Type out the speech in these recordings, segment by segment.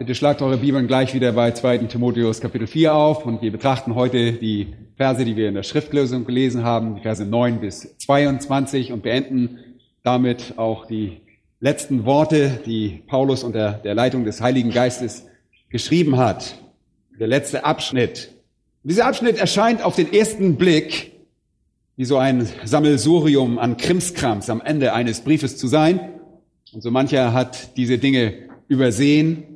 Bitte schlagt eure Bibeln gleich wieder bei 2. Timotheus Kapitel 4 auf und wir betrachten heute die Verse, die wir in der Schriftlösung gelesen haben, die Verse 9 bis 22 und beenden damit auch die letzten Worte, die Paulus unter der Leitung des Heiligen Geistes geschrieben hat. Der letzte Abschnitt. Dieser Abschnitt erscheint auf den ersten Blick wie so ein Sammelsurium an Krimskrams am Ende eines Briefes zu sein. Und so mancher hat diese Dinge übersehen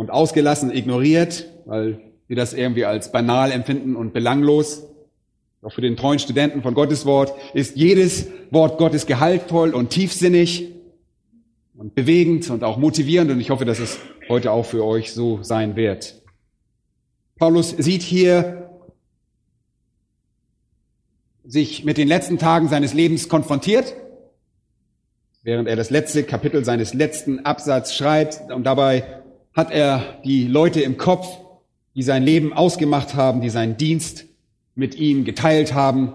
und ausgelassen ignoriert, weil wir das irgendwie als banal empfinden und belanglos. Auch für den treuen Studenten von Gottes Wort ist jedes Wort Gottes gehaltvoll und tiefsinnig und bewegend und auch motivierend und ich hoffe, dass es heute auch für euch so sein wird. Paulus sieht hier sich mit den letzten Tagen seines Lebens konfrontiert, während er das letzte Kapitel seines letzten Absatzes schreibt und dabei hat er die Leute im Kopf, die sein Leben ausgemacht haben, die seinen Dienst mit ihm geteilt haben,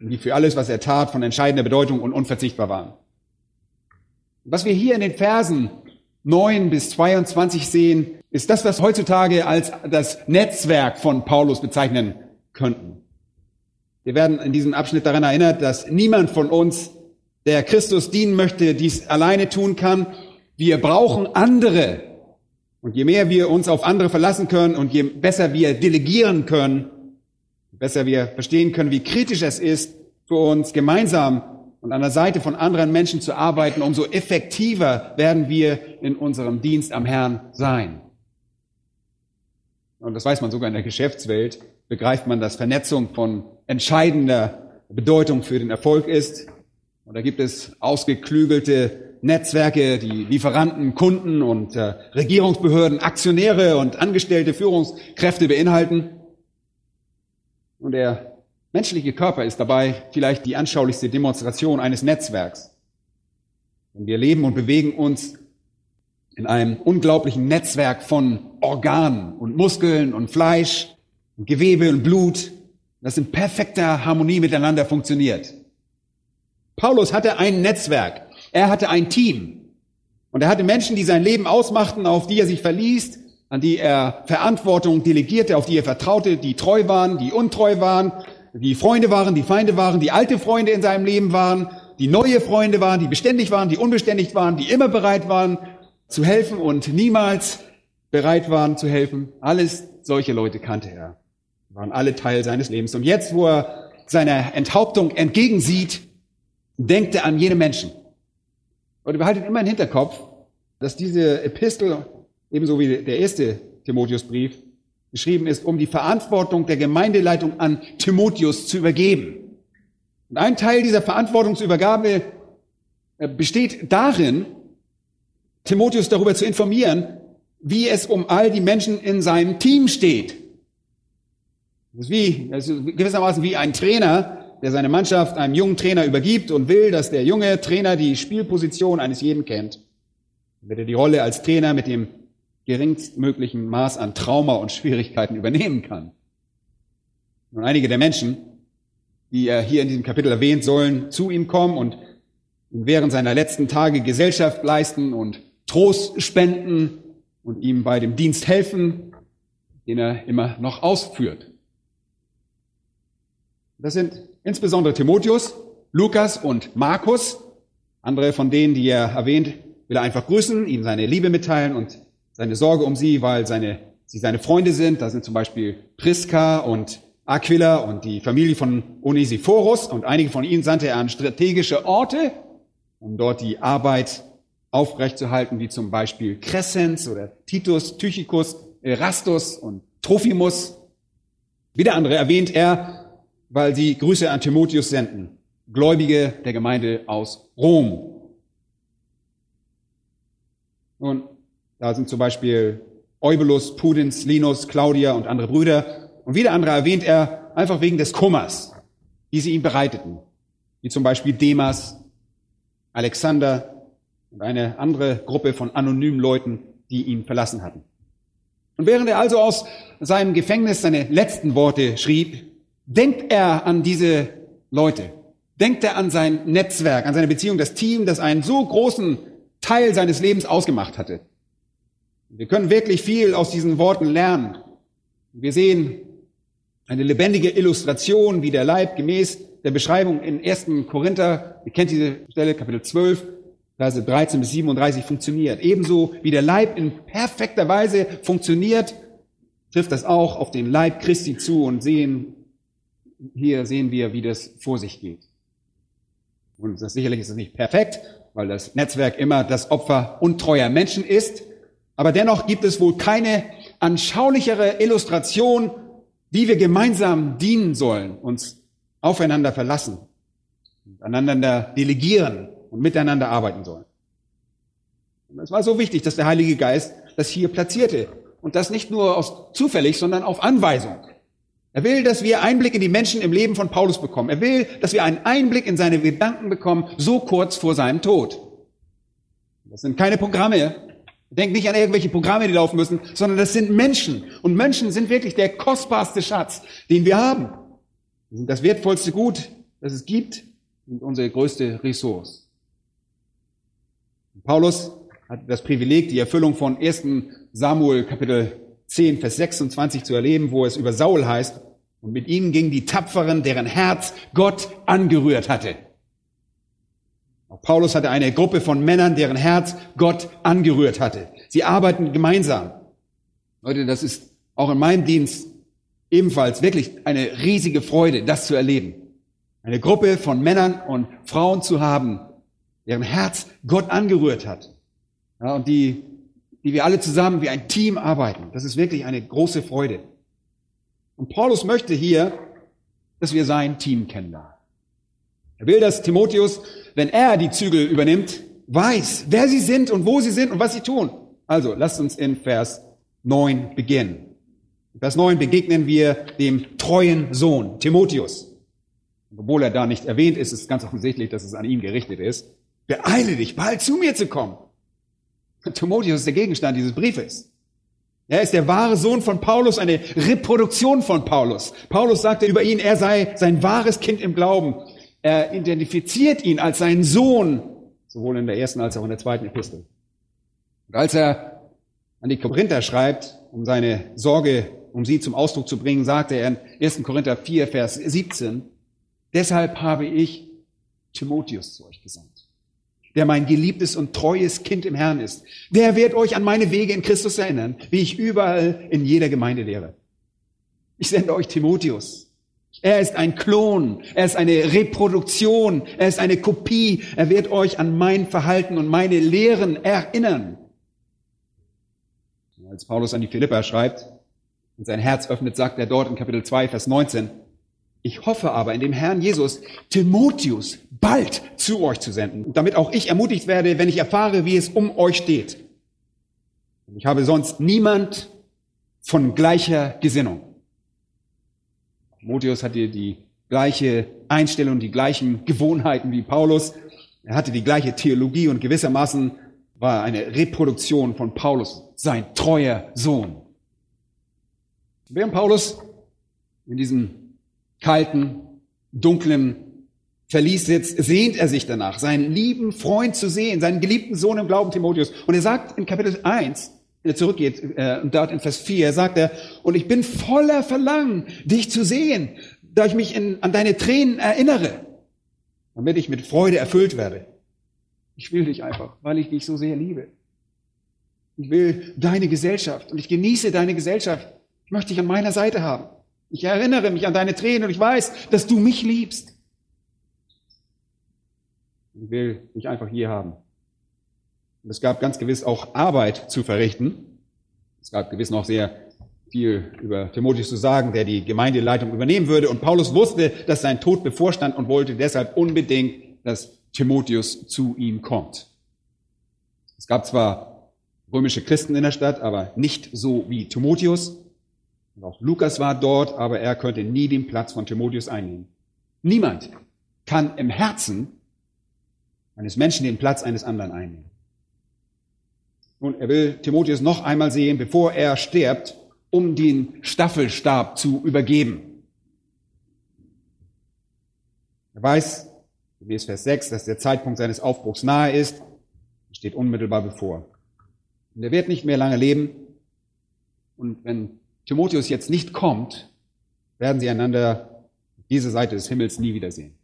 die für alles, was er tat, von entscheidender Bedeutung und unverzichtbar waren. Was wir hier in den Versen 9 bis 22 sehen, ist das, was heutzutage als das Netzwerk von Paulus bezeichnen könnten. Wir werden in diesem Abschnitt daran erinnert, dass niemand von uns, der Christus dienen möchte, dies alleine tun kann, wir brauchen andere. Und je mehr wir uns auf andere verlassen können und je besser wir delegieren können, je besser wir verstehen können, wie kritisch es ist, für uns gemeinsam und an der Seite von anderen Menschen zu arbeiten, umso effektiver werden wir in unserem Dienst am Herrn sein. Und das weiß man sogar in der Geschäftswelt, begreift man, dass Vernetzung von entscheidender Bedeutung für den Erfolg ist. Und da gibt es ausgeklügelte Netzwerke, die Lieferanten, Kunden und äh, Regierungsbehörden, Aktionäre und angestellte Führungskräfte beinhalten. Und der menschliche Körper ist dabei vielleicht die anschaulichste Demonstration eines Netzwerks. Und wir leben und bewegen uns in einem unglaublichen Netzwerk von Organen und Muskeln und Fleisch und Gewebe und Blut, das in perfekter Harmonie miteinander funktioniert. Paulus hatte ein Netzwerk er hatte ein Team. Und er hatte Menschen, die sein Leben ausmachten, auf die er sich verließ, an die er Verantwortung delegierte, auf die er vertraute, die treu waren, die untreu waren, die Freunde waren, die Feinde waren, die alte Freunde in seinem Leben waren, die neue Freunde waren, die beständig waren, die unbeständig waren, die immer bereit waren zu helfen und niemals bereit waren zu helfen. Alles solche Leute kannte er. Waren alle Teil seines Lebens. Und jetzt, wo er seiner Enthauptung entgegensieht, denkt er an jene Menschen. Und behaltet immer im Hinterkopf, dass diese Epistel, ebenso wie der erste Timotheusbrief, geschrieben ist, um die Verantwortung der Gemeindeleitung an Timotheus zu übergeben. Und ein Teil dieser Verantwortungsübergabe äh, besteht darin, Timotheus darüber zu informieren, wie es um all die Menschen in seinem Team steht. Das ist wie, das ist gewissermaßen wie ein Trainer, der seine Mannschaft einem jungen Trainer übergibt und will, dass der junge Trainer die Spielposition eines jeden kennt, wird er die Rolle als Trainer mit dem geringstmöglichen Maß an Trauma und Schwierigkeiten übernehmen kann. Und einige der Menschen, die er hier in diesem Kapitel erwähnt, sollen zu ihm kommen und ihm während seiner letzten Tage Gesellschaft leisten und Trost spenden und ihm bei dem Dienst helfen, den er immer noch ausführt. Das sind insbesondere Timotheus, Lukas und Markus. Andere von denen, die er erwähnt, will er einfach grüßen, ihnen seine Liebe mitteilen und seine Sorge um sie, weil seine, sie seine Freunde sind. Da sind zum Beispiel Priska und Aquila und die Familie von Onesiphorus und einige von ihnen sandte er an strategische Orte, um dort die Arbeit aufrechtzuerhalten, wie zum Beispiel Crescens oder Titus, Tychicus, Erastus und Trophimus. Wieder andere erwähnt er weil sie Grüße an Timotheus senden, Gläubige der Gemeinde aus Rom. Nun, da sind zum Beispiel Eubulus, Pudens, Linus, Claudia und andere Brüder. Und wieder andere erwähnt er einfach wegen des Kummers, die sie ihm bereiteten. Wie zum Beispiel Demas, Alexander und eine andere Gruppe von anonymen Leuten, die ihn verlassen hatten. Und während er also aus seinem Gefängnis seine letzten Worte schrieb, denkt er an diese Leute. Denkt er an sein Netzwerk, an seine Beziehung, das Team, das einen so großen Teil seines Lebens ausgemacht hatte. Wir können wirklich viel aus diesen Worten lernen. Wir sehen eine lebendige Illustration, wie der Leib gemäß der Beschreibung in 1. Korinther, ihr kennt diese Stelle, Kapitel 12, Verse 13 bis 37 funktioniert. Ebenso wie der Leib in perfekter Weise funktioniert, trifft das auch auf den Leib Christi zu und sehen, hier sehen wir, wie das vor sich geht. Und das, sicherlich ist es nicht perfekt, weil das Netzwerk immer das Opfer untreuer Menschen ist. Aber dennoch gibt es wohl keine anschaulichere Illustration, wie wir gemeinsam dienen sollen, uns aufeinander verlassen, einander delegieren und miteinander arbeiten sollen. Und es war so wichtig, dass der Heilige Geist das hier platzierte. Und das nicht nur aus zufällig, sondern auf Anweisung. Er will, dass wir Einblick in die Menschen im Leben von Paulus bekommen. Er will, dass wir einen Einblick in seine Gedanken bekommen, so kurz vor seinem Tod. Das sind keine Programme. Denkt nicht an irgendwelche Programme, die laufen müssen, sondern das sind Menschen. Und Menschen sind wirklich der kostbarste Schatz, den wir haben. Sie sind das wertvollste Gut, das es gibt und unsere größte Ressource. Paulus hat das Privileg, die Erfüllung von 1. Samuel Kapitel 10, Vers 26 zu erleben, wo es über Saul heißt, und mit ihnen gingen die Tapferen, deren Herz Gott angerührt hatte. Auch Paulus hatte eine Gruppe von Männern, deren Herz Gott angerührt hatte. Sie arbeiten gemeinsam. Leute, das ist auch in meinem Dienst ebenfalls wirklich eine riesige Freude, das zu erleben. Eine Gruppe von Männern und Frauen zu haben, deren Herz Gott angerührt hat. Ja, und die, die wir alle zusammen wie ein Team arbeiten. Das ist wirklich eine große Freude. Und Paulus möchte hier, dass wir sein Team kennenlernen. Er will, dass Timotheus, wenn er die Zügel übernimmt, weiß, wer sie sind und wo sie sind und was sie tun. Also, lasst uns in Vers 9 beginnen. In Vers 9 begegnen wir dem treuen Sohn, Timotheus. obwohl er da nicht erwähnt ist, ist ganz offensichtlich, dass es an ihn gerichtet ist. Beeile dich, bald zu mir zu kommen. Timotheus ist der Gegenstand dieses Briefes. Er ist der wahre Sohn von Paulus, eine Reproduktion von Paulus. Paulus sagte über ihn, er sei sein wahres Kind im Glauben. Er identifiziert ihn als seinen Sohn, sowohl in der ersten als auch in der zweiten Epistel. Und als er an die Korinther schreibt, um seine Sorge, um sie zum Ausdruck zu bringen, sagte er in 1. Korinther 4, Vers 17, deshalb habe ich Timotheus zu euch gesandt der mein geliebtes und treues Kind im Herrn ist. Der wird euch an meine Wege in Christus erinnern, wie ich überall in jeder Gemeinde lehre. Ich sende euch Timotheus. Er ist ein Klon, er ist eine Reproduktion, er ist eine Kopie. Er wird euch an mein Verhalten und meine Lehren erinnern. Als Paulus an die Philippa schreibt und sein Herz öffnet, sagt er dort in Kapitel 2, Vers 19, ich hoffe aber in dem Herrn Jesus, Timotheus bald zu euch zu senden, damit auch ich ermutigt werde, wenn ich erfahre, wie es um euch steht. Ich habe sonst niemand von gleicher Gesinnung. Timotheus hatte die gleiche Einstellung, die gleichen Gewohnheiten wie Paulus. Er hatte die gleiche Theologie und gewissermaßen war eine Reproduktion von Paulus, sein treuer Sohn. Während Paulus in diesem kalten, dunklen Verlies sitzt, sehnt er sich danach, seinen lieben Freund zu sehen, seinen geliebten Sohn im Glauben Timotheus. Und er sagt in Kapitel 1, wenn er zurückgeht, äh, und dort in Vers 4, sagt er, und ich bin voller Verlangen, dich zu sehen, da ich mich in, an deine Tränen erinnere, damit ich mit Freude erfüllt werde. Ich will dich einfach, weil ich dich so sehr liebe. Ich will deine Gesellschaft und ich genieße deine Gesellschaft. Ich möchte dich an meiner Seite haben. Ich erinnere mich an deine Tränen und ich weiß, dass du mich liebst. Ich will dich einfach hier haben. Und es gab ganz gewiss auch Arbeit zu verrichten. Es gab gewiss noch sehr viel über Timotheus zu sagen, der die Gemeindeleitung übernehmen würde. Und Paulus wusste, dass sein Tod bevorstand und wollte deshalb unbedingt, dass Timotheus zu ihm kommt. Es gab zwar römische Christen in der Stadt, aber nicht so wie Timotheus. Und auch Lukas war dort, aber er könnte nie den Platz von Timotheus einnehmen. Niemand kann im Herzen eines Menschen den Platz eines anderen einnehmen. Und er will Timotheus noch einmal sehen, bevor er stirbt, um den Staffelstab zu übergeben. Er weiß, gemäß Vers 6, dass der Zeitpunkt seines Aufbruchs nahe ist, steht unmittelbar bevor. Und er wird nicht mehr lange leben. Und wenn Timotheus jetzt nicht kommt, werden sie einander diese Seite des Himmels nie wiedersehen.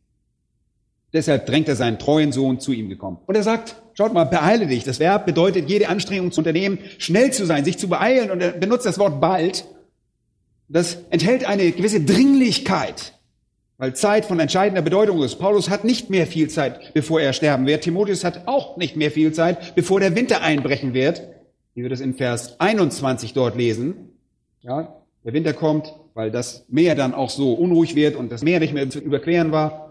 Deshalb drängt er seinen treuen Sohn zu ihm gekommen. Und er sagt, schaut mal, beeile dich. Das Verb bedeutet, jede Anstrengung zu unternehmen, schnell zu sein, sich zu beeilen. Und er benutzt das Wort bald. Das enthält eine gewisse Dringlichkeit, weil Zeit von entscheidender Bedeutung ist. Paulus hat nicht mehr viel Zeit, bevor er sterben wird. Timotheus hat auch nicht mehr viel Zeit, bevor der Winter einbrechen wird. Wie wir das in Vers 21 dort lesen. Ja, der Winter kommt, weil das Meer dann auch so unruhig wird und das Meer nicht mehr zu überqueren war.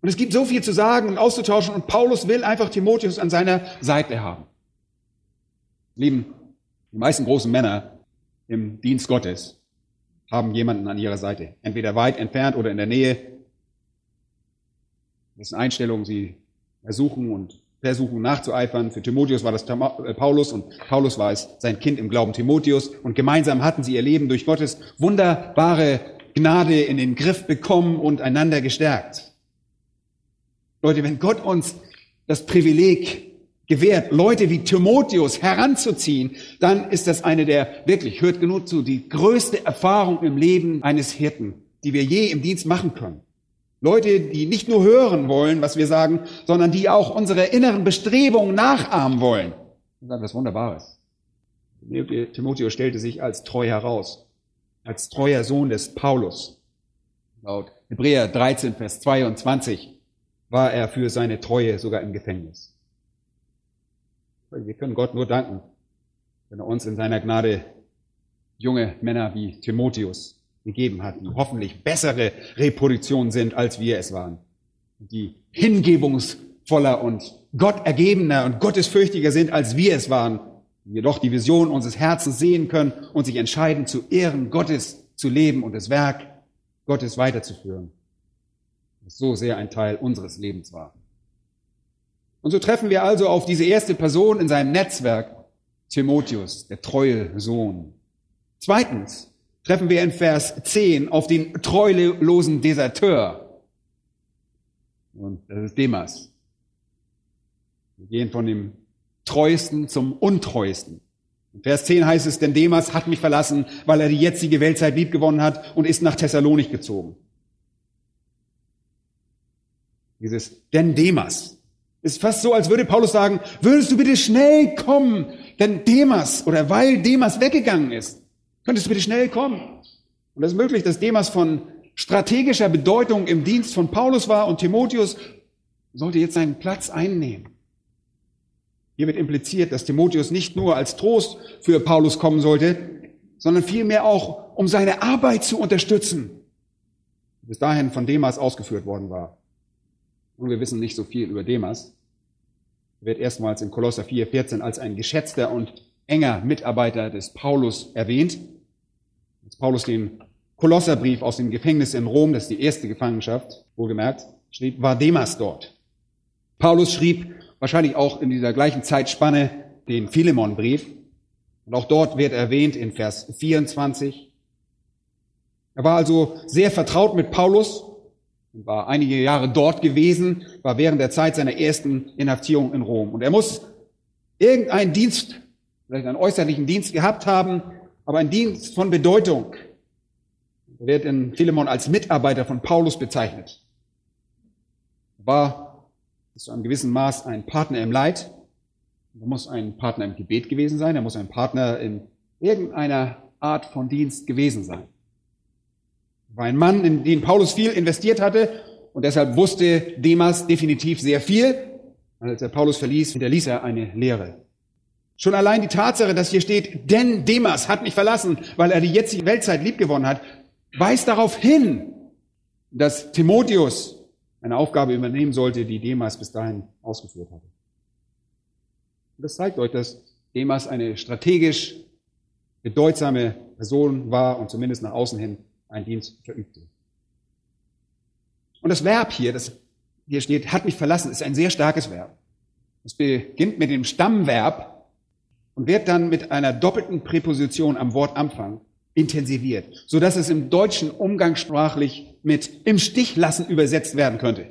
Und es gibt so viel zu sagen und auszutauschen und Paulus will einfach Timotheus an seiner Seite haben. Lieben, die meisten großen Männer im Dienst Gottes haben jemanden an ihrer Seite. Entweder weit entfernt oder in der Nähe. Das ist eine Einstellung, sie ersuchen und versuchen nachzueifern. Für Timotheus war das äh, Paulus und Paulus war es sein Kind im Glauben Timotheus und gemeinsam hatten sie ihr Leben durch Gottes wunderbare Gnade in den Griff bekommen und einander gestärkt. Leute, wenn Gott uns das Privileg gewährt, Leute wie Timotheus heranzuziehen, dann ist das eine der, wirklich, hört genug zu, die größte Erfahrung im Leben eines Hirten, die wir je im Dienst machen können. Leute, die nicht nur hören wollen, was wir sagen, sondern die auch unsere inneren Bestrebungen nachahmen wollen. Das ist etwas Wunderbares. Timotheus stellte sich als treu heraus, als treuer Sohn des Paulus. Laut Hebräer 13, Vers 22 war er für seine Treue sogar im Gefängnis. Wir können Gott nur danken, wenn er uns in seiner Gnade junge Männer wie Timotheus gegeben hat, die hoffentlich bessere Repositionen sind, als wir es waren. Die hingebungsvoller und Gott ergebener und gottesfürchtiger sind, als wir es waren. Jedoch die Vision unseres Herzens sehen können und sich entscheiden, zu Ehren Gottes zu leben und das Werk Gottes weiterzuführen. So sehr ein Teil unseres Lebens war. Und so treffen wir also auf diese erste Person in seinem Netzwerk, Timotheus, der treue Sohn. Zweitens, treffen wir in Vers 10 auf den treulosen Deserteur. Und das ist Demas. Wir gehen von dem Treuesten zum Untreuesten. In Vers 10 heißt es, denn Demas hat mich verlassen, weil er die jetzige Weltzeit liebgewonnen hat und ist nach Thessalonik gezogen. Dieses denn Demas ist fast so, als würde Paulus sagen, würdest du bitte schnell kommen, denn Demas oder weil Demas weggegangen ist, Könntest du bitte schnell kommen? Und es ist möglich, dass Demas von strategischer Bedeutung im Dienst von Paulus war und Timotheus sollte jetzt seinen Platz einnehmen. Hier wird impliziert, dass Timotheus nicht nur als Trost für Paulus kommen sollte, sondern vielmehr auch, um seine Arbeit zu unterstützen, die bis dahin von Demas ausgeführt worden war. Und wir wissen nicht so viel über Demas. Er wird erstmals in Kolosser 4, 14 als ein geschätzter und enger Mitarbeiter des Paulus erwähnt. Als Paulus den Kolosserbrief aus dem Gefängnis in Rom, das ist die erste Gefangenschaft, wohlgemerkt, schrieb, war Demas dort. Paulus schrieb wahrscheinlich auch in dieser gleichen Zeitspanne den Philemonbrief. Und auch dort wird erwähnt in Vers 24. Er war also sehr vertraut mit Paulus und war einige Jahre dort gewesen, war während der Zeit seiner ersten Inhaftierung in Rom. Und er muss irgendeinen Dienst, vielleicht einen äußerlichen Dienst gehabt haben, aber ein Dienst von Bedeutung. Er wird in Philemon als Mitarbeiter von Paulus bezeichnet. Er war zu einem gewissen Maß ein Partner im Leid. Er muss ein Partner im Gebet gewesen sein. Er muss ein Partner in irgendeiner Art von Dienst gewesen sein. War ein Mann, in den Paulus viel investiert hatte und deshalb wusste Demas definitiv sehr viel. Als er Paulus verließ, hinterließ er eine Lehre. Schon allein die Tatsache, dass hier steht, denn Demas hat mich verlassen, weil er die jetzige Weltzeit liebgewonnen hat, weist darauf hin, dass Timotheus eine Aufgabe übernehmen sollte, die Demas bis dahin ausgeführt hatte. Und das zeigt euch, dass Demas eine strategisch bedeutsame Person war und zumindest nach außen hin einen Dienst verübte. Und das Verb hier, das hier steht, hat mich verlassen, ist ein sehr starkes Verb. Es beginnt mit dem Stammverb und wird dann mit einer doppelten Präposition am Wortanfang intensiviert, so dass es im Deutschen umgangssprachlich mit im Stich lassen übersetzt werden könnte.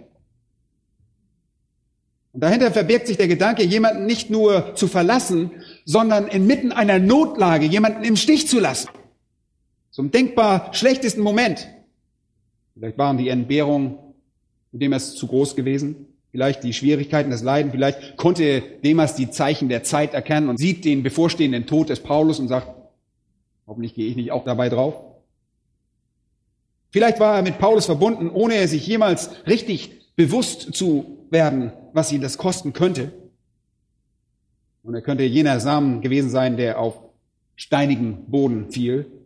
Und dahinter verbirgt sich der Gedanke, jemanden nicht nur zu verlassen, sondern inmitten einer Notlage jemanden im Stich zu lassen. Zum denkbar schlechtesten Moment. Vielleicht waren die Entbehrungen Demas zu groß gewesen. Vielleicht die Schwierigkeiten, das Leiden. Vielleicht konnte Demas die Zeichen der Zeit erkennen und sieht den bevorstehenden Tod des Paulus und sagt, hoffentlich gehe ich nicht auch dabei drauf. Vielleicht war er mit Paulus verbunden, ohne sich jemals richtig bewusst zu werden, was ihn das kosten könnte. Und er könnte jener Samen gewesen sein, der auf steinigen Boden fiel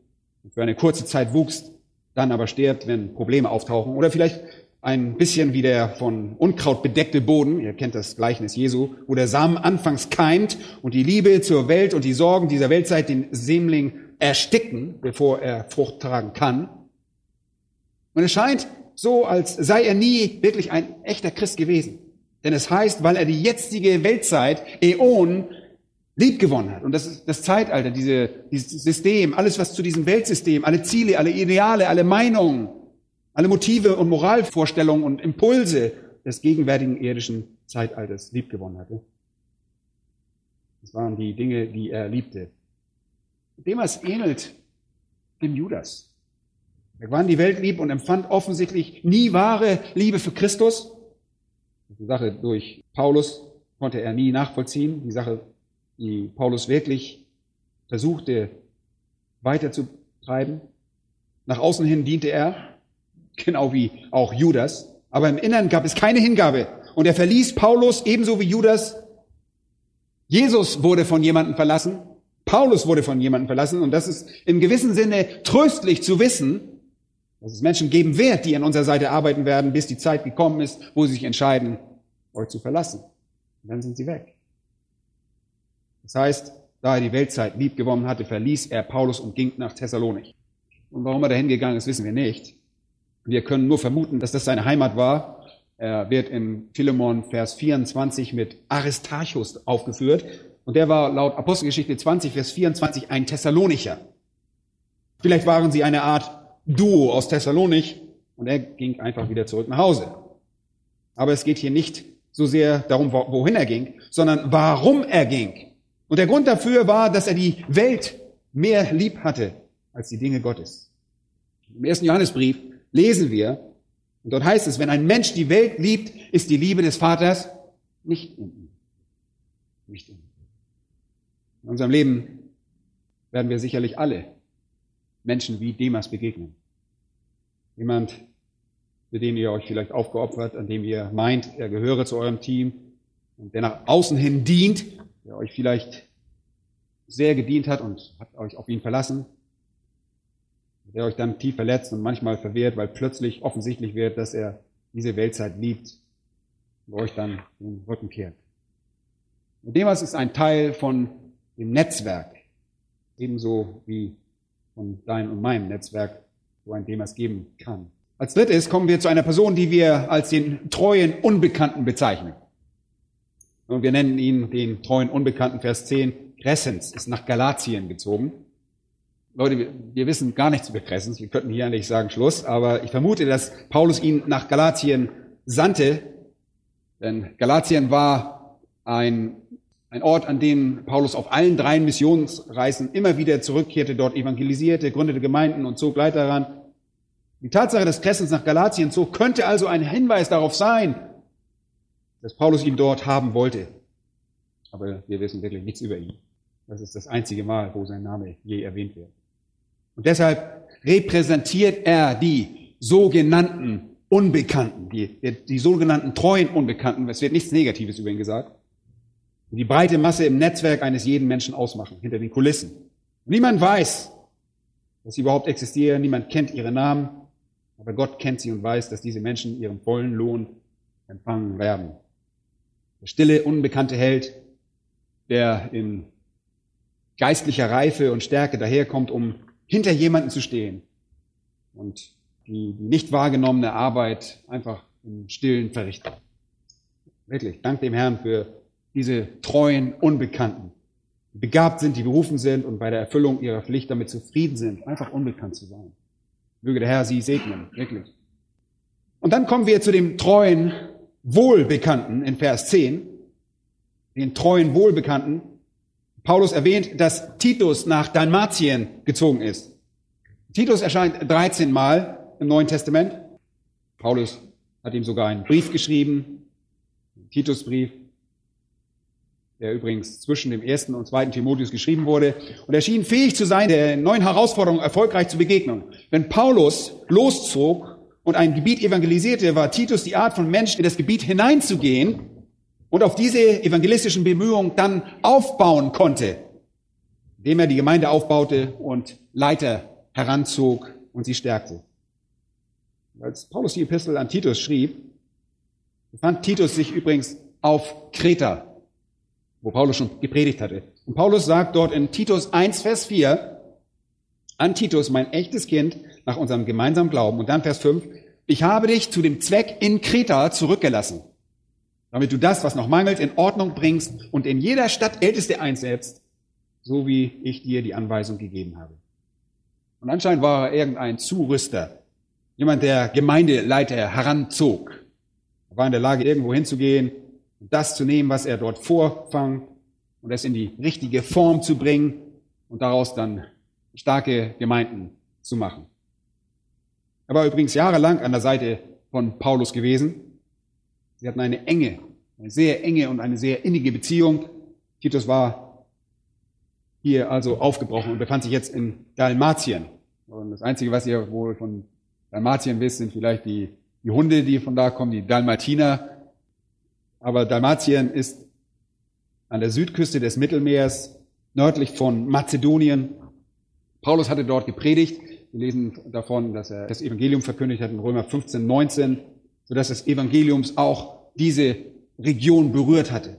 und für eine kurze Zeit wuchs, dann aber stirbt, wenn Probleme auftauchen. Oder vielleicht ein bisschen wie der von Unkraut bedeckte Boden, ihr kennt das Gleichnis Jesu, wo der Samen anfangs keimt und die Liebe zur Welt und die Sorgen dieser Weltzeit den Sämling ersticken, bevor er Frucht tragen kann. Und es scheint so, als sei er nie wirklich ein echter Christ gewesen. Denn es heißt, weil er die jetzige Weltzeit, Äon, lieb gewonnen hat. Und das ist das Zeitalter, diese, dieses System, alles was zu diesem Weltsystem, alle Ziele, alle Ideale, alle Meinungen, alle Motive und Moralvorstellungen und Impulse des gegenwärtigen irdischen Zeitalters liebgewonnen hatte. Das waren die Dinge, die er liebte. Demas ähnelt dem Judas. Er gewann die Welt lieb und empfand offensichtlich nie wahre Liebe für Christus. Die Sache durch Paulus konnte er nie nachvollziehen. Die Sache, Paulus wirklich versuchte weiterzutreiben. Nach außen hin diente er, genau wie auch Judas. Aber im Innern gab es keine Hingabe. Und er verließ Paulus ebenso wie Judas. Jesus wurde von jemandem verlassen. Paulus wurde von jemandem verlassen. Und das ist im gewissen Sinne tröstlich zu wissen, dass es Menschen geben wird, die an unserer Seite arbeiten werden, bis die Zeit gekommen ist, wo sie sich entscheiden, euch zu verlassen. Und dann sind sie weg. Das heißt, da er die Weltzeit lieb gewonnen hatte, verließ er Paulus und ging nach Thessalonik. Und warum er dahin gegangen ist, wissen wir nicht. Wir können nur vermuten, dass das seine Heimat war. Er wird im Philemon Vers 24 mit Aristarchus aufgeführt. Und der war laut Apostelgeschichte 20, Vers 24 ein Thessalonicher. Vielleicht waren sie eine Art Duo aus Thessalonich und er ging einfach wieder zurück nach Hause. Aber es geht hier nicht so sehr darum, wohin er ging, sondern warum er ging. Und der Grund dafür war, dass er die Welt mehr lieb hatte als die Dinge Gottes. Im ersten Johannesbrief lesen wir, und dort heißt es, wenn ein Mensch die Welt liebt, ist die Liebe des Vaters nicht in ihm. Nicht in ihm. In unserem Leben werden wir sicherlich alle Menschen wie Demas begegnen. Jemand, für den ihr euch vielleicht aufgeopfert, an dem ihr meint, er gehöre zu eurem Team und der nach außen hin dient, der euch vielleicht sehr gedient hat und habt euch auf ihn verlassen, der euch dann tief verletzt und manchmal verwehrt, weil plötzlich offensichtlich wird, dass er diese Weltzeit liebt und euch dann den Rücken kehrt. Demas ist ein Teil von dem Netzwerk, ebenso wie von deinem und meinem Netzwerk, wo ein Demas geben kann. Als drittes kommen wir zu einer Person, die wir als den treuen Unbekannten bezeichnen. Und wir nennen ihn den treuen Unbekannten, Vers 10. Crescens ist nach Galatien gezogen. Leute, wir, wissen gar nichts über Crescens. Wir könnten hier eigentlich sagen Schluss, aber ich vermute, dass Paulus ihn nach Galatien sandte, denn Galatien war ein, ein Ort, an dem Paulus auf allen drei Missionsreisen immer wieder zurückkehrte, dort evangelisierte, gründete Gemeinden und zog weiter daran. Die Tatsache des Crescens nach Galatien zog könnte also ein Hinweis darauf sein, dass Paulus ihn dort haben wollte. Aber wir wissen wirklich nichts über ihn. Das ist das einzige Mal, wo sein Name je erwähnt wird. Und deshalb repräsentiert er die sogenannten Unbekannten, die, die sogenannten treuen Unbekannten. Es wird nichts Negatives über ihn gesagt. Die breite Masse im Netzwerk eines jeden Menschen ausmachen, hinter den Kulissen. Niemand weiß, dass sie überhaupt existieren, niemand kennt ihre Namen, aber Gott kennt sie und weiß, dass diese Menschen ihren vollen Lohn empfangen werden. Der stille, unbekannte Held, der in geistlicher Reife und Stärke daherkommt, um hinter jemanden zu stehen und die, die nicht wahrgenommene Arbeit einfach im Stillen verrichten. Wirklich, dank dem Herrn für diese treuen Unbekannten, die begabt sind, die berufen sind und bei der Erfüllung ihrer Pflicht damit zufrieden sind, einfach unbekannt zu sein. Möge der Herr sie segnen, wirklich. Und dann kommen wir zu dem treuen Wohlbekannten in Vers 10, den treuen Wohlbekannten. Paulus erwähnt, dass Titus nach Dalmatien gezogen ist. Titus erscheint 13 Mal im Neuen Testament. Paulus hat ihm sogar einen Brief geschrieben, einen Titusbrief, der übrigens zwischen dem ersten und zweiten Timotheus geschrieben wurde. Und er schien fähig zu sein, der neuen Herausforderung erfolgreich zu begegnen. Wenn Paulus loszog und ein Gebiet evangelisierte, war Titus die Art von Mensch, in das Gebiet hineinzugehen und auf diese evangelistischen Bemühungen dann aufbauen konnte, indem er die Gemeinde aufbaute und Leiter heranzog und sie stärkte. Als Paulus die Epistel an Titus schrieb, befand Titus sich übrigens auf Kreta, wo Paulus schon gepredigt hatte. Und Paulus sagt dort in Titus 1, Vers 4, an Titus, mein echtes Kind, nach unserem gemeinsamen Glauben. Und dann Vers 5, ich habe dich zu dem Zweck in Kreta zurückgelassen, damit du das, was noch mangelt, in Ordnung bringst und in jeder Stadt Älteste einsetzt, so wie ich dir die Anweisung gegeben habe. Und anscheinend war er irgendein Zurüster, jemand, der Gemeindeleiter heranzog. Er war in der Lage, irgendwo hinzugehen und das zu nehmen, was er dort vorfang und es in die richtige Form zu bringen und daraus dann starke Gemeinden zu machen. Er war übrigens jahrelang an der Seite von Paulus gewesen. Sie hatten eine enge, eine sehr enge und eine sehr innige Beziehung. Titus war hier also aufgebrochen und befand sich jetzt in Dalmatien. Und das Einzige, was ihr wohl von Dalmatien wisst, sind vielleicht die, die Hunde, die von da kommen, die Dalmatiner. Aber Dalmatien ist an der Südküste des Mittelmeers, nördlich von Mazedonien. Paulus hatte dort gepredigt. Wir lesen davon, dass er das Evangelium verkündigt hat in Römer 15, 19, sodass das Evangeliums auch diese Region berührt hatte.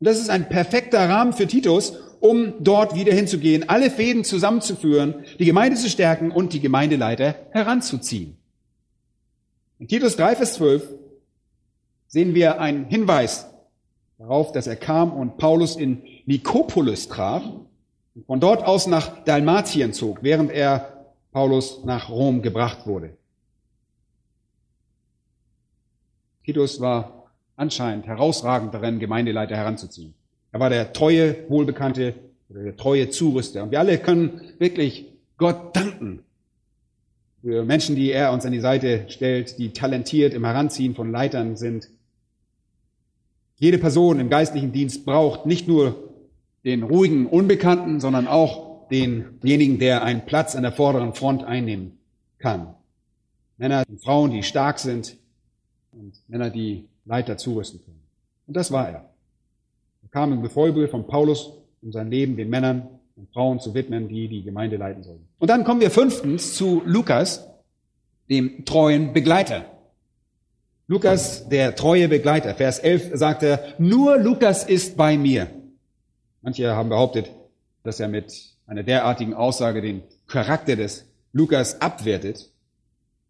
Und das ist ein perfekter Rahmen für Titus, um dort wieder hinzugehen, alle Fäden zusammenzuführen, die Gemeinde zu stärken und die Gemeindeleiter heranzuziehen. In Titus 3, Vers 12 sehen wir einen Hinweis darauf, dass er kam und Paulus in Nikopolis traf und von dort aus nach Dalmatien zog, während er Paulus nach Rom gebracht wurde. Titus war anscheinend herausragend darin, Gemeindeleiter heranzuziehen. Er war der treue, wohlbekannte, der treue Zurüster. Und wir alle können wirklich Gott danken für Menschen, die er uns an die Seite stellt, die talentiert im Heranziehen von Leitern sind, jede Person im geistlichen Dienst braucht nicht nur den ruhigen Unbekannten, sondern auch denjenigen, der einen Platz an der vorderen Front einnehmen kann. Männer und Frauen, die stark sind und Männer, die Leiter zurüsten können. Und das war er. Er kam im Gefolge von Paulus, um sein Leben den Männern und Frauen zu widmen, die die Gemeinde leiten sollen. Und dann kommen wir fünftens zu Lukas, dem treuen Begleiter. Lukas, der treue Begleiter, Vers 11 sagt er, nur Lukas ist bei mir. Manche haben behauptet, dass er mit einer derartigen Aussage den Charakter des Lukas abwertet.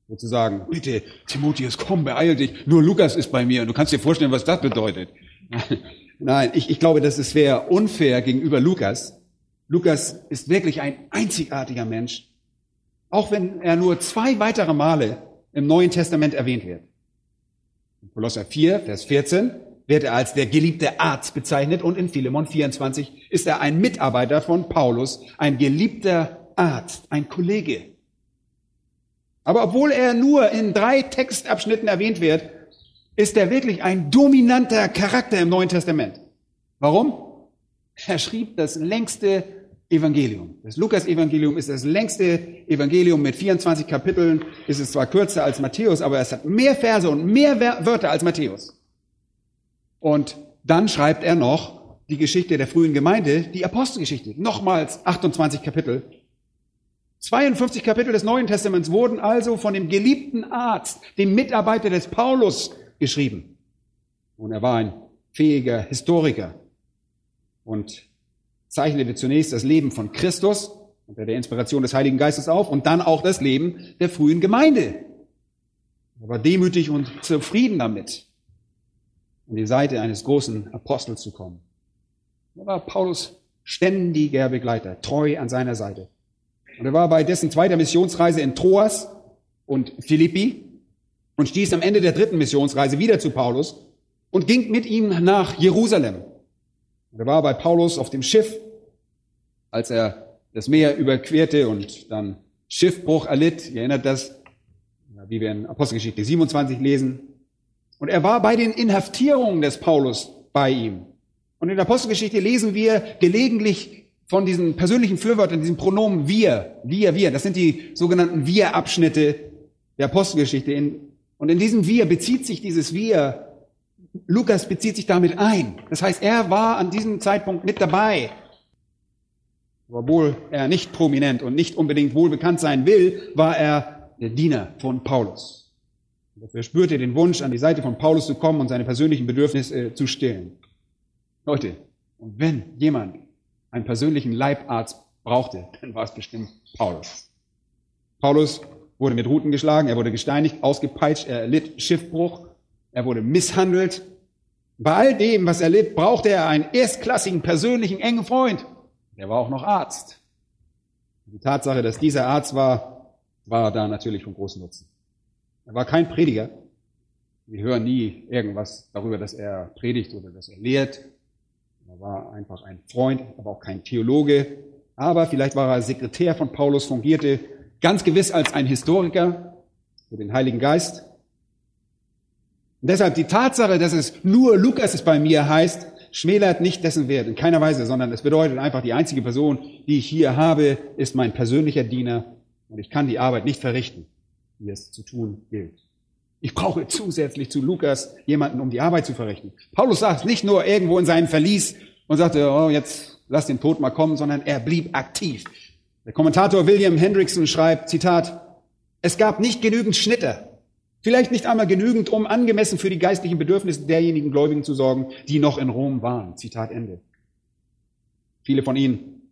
Sozusagen, bitte, Timotheus, komm, beeil dich, nur Lukas ist bei mir. Und du kannst dir vorstellen, was das bedeutet. Nein, ich, ich glaube, das wäre unfair gegenüber Lukas. Lukas ist wirklich ein einzigartiger Mensch, auch wenn er nur zwei weitere Male im Neuen Testament erwähnt wird. In Kolosser 4, Vers 14 wird er als der geliebte Arzt bezeichnet und in Philemon 24 ist er ein Mitarbeiter von Paulus, ein geliebter Arzt, ein Kollege. Aber obwohl er nur in drei Textabschnitten erwähnt wird, ist er wirklich ein dominanter Charakter im Neuen Testament. Warum? Er schrieb das längste Evangelium. Das Lukas-Evangelium ist das längste Evangelium mit 24 Kapiteln. Es ist zwar kürzer als Matthäus, aber es hat mehr Verse und mehr Wörter als Matthäus. Und dann schreibt er noch die Geschichte der frühen Gemeinde, die Apostelgeschichte. Nochmals 28 Kapitel. 52 Kapitel des Neuen Testaments wurden also von dem geliebten Arzt, dem Mitarbeiter des Paulus geschrieben. Und er war ein fähiger Historiker und zeichnete zunächst das Leben von Christus unter der Inspiration des Heiligen Geistes auf und dann auch das Leben der frühen Gemeinde. Er war demütig und zufrieden damit, an die Seite eines großen Apostels zu kommen. Er war Paulus ständiger Begleiter, treu an seiner Seite. Und er war bei dessen zweiter Missionsreise in Troas und Philippi und stieß am Ende der dritten Missionsreise wieder zu Paulus und ging mit ihm nach Jerusalem. Und er war bei Paulus auf dem Schiff, als er das Meer überquerte und dann Schiffbruch erlitt. Ihr erinnert das, wie wir in Apostelgeschichte 27 lesen. Und er war bei den Inhaftierungen des Paulus bei ihm. Und in der Apostelgeschichte lesen wir gelegentlich von diesen persönlichen Fürwörtern, diesen Pronomen wir, wir, wir. Das sind die sogenannten wir-Abschnitte der Apostelgeschichte. Und in diesem wir bezieht sich dieses wir, Lukas bezieht sich damit ein. Das heißt, er war an diesem Zeitpunkt mit dabei. Obwohl er nicht prominent und nicht unbedingt wohlbekannt sein will, war er der Diener von Paulus. Er spürte den Wunsch, an die Seite von Paulus zu kommen und seine persönlichen Bedürfnisse äh, zu stillen. Leute, und wenn jemand einen persönlichen Leibarzt brauchte, dann war es bestimmt Paulus. Paulus wurde mit Ruten geschlagen, er wurde gesteinigt, ausgepeitscht, er erlitt Schiffbruch, er wurde misshandelt. Bei all dem, was er litt, brauchte er einen erstklassigen, persönlichen, engen Freund. Er war auch noch Arzt. Die Tatsache, dass dieser Arzt war, war da natürlich von großem Nutzen. Er war kein Prediger. Wir hören nie irgendwas darüber, dass er predigt oder dass er lehrt. Er war einfach ein Freund, aber auch kein Theologe. Aber vielleicht war er Sekretär von Paulus, fungierte ganz gewiss als ein Historiker für den Heiligen Geist. Und deshalb die Tatsache, dass es nur Lukas es bei mir heißt, schmälert nicht dessen Wert in keiner Weise, sondern es bedeutet einfach, die einzige Person, die ich hier habe, ist mein persönlicher Diener und ich kann die Arbeit nicht verrichten, wie es zu tun gilt. Ich brauche zusätzlich zu Lukas jemanden, um die Arbeit zu verrichten. Paulus sagt nicht nur irgendwo in seinem Verlies und sagte, oh, jetzt lass den Tod mal kommen, sondern er blieb aktiv. Der Kommentator William Hendrickson schreibt, Zitat, es gab nicht genügend Schnitter, vielleicht nicht einmal genügend, um angemessen für die geistlichen Bedürfnisse derjenigen Gläubigen zu sorgen, die noch in Rom waren. Zitat Ende. Viele von ihnen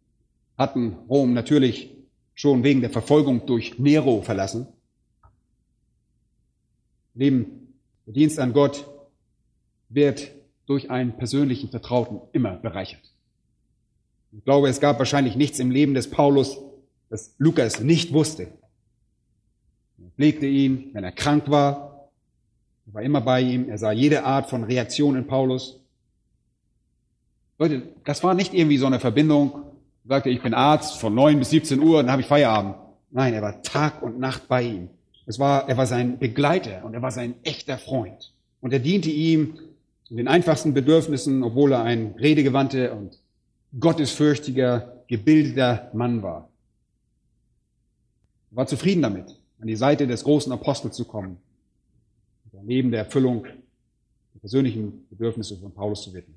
hatten Rom natürlich schon wegen der Verfolgung durch Nero verlassen. Leben, der Dienst an Gott wird durch einen persönlichen Vertrauten immer bereichert. Ich glaube, es gab wahrscheinlich nichts im Leben des Paulus, das Lukas nicht wusste. Er pflegte ihn, wenn er krank war. Er war immer bei ihm. Er sah jede Art von Reaktion in Paulus. Leute, das war nicht irgendwie so eine Verbindung. Er sagte, ich bin Arzt von 9 bis 17 Uhr, dann habe ich Feierabend. Nein, er war Tag und Nacht bei ihm. Es war, er war sein Begleiter und er war sein echter Freund. Und er diente ihm in den einfachsten Bedürfnissen, obwohl er ein redegewandter und gottesfürchtiger, gebildeter Mann war. Er war zufrieden damit, an die Seite des großen Apostels zu kommen, neben der Erfüllung der persönlichen Bedürfnisse von Paulus zu widmen.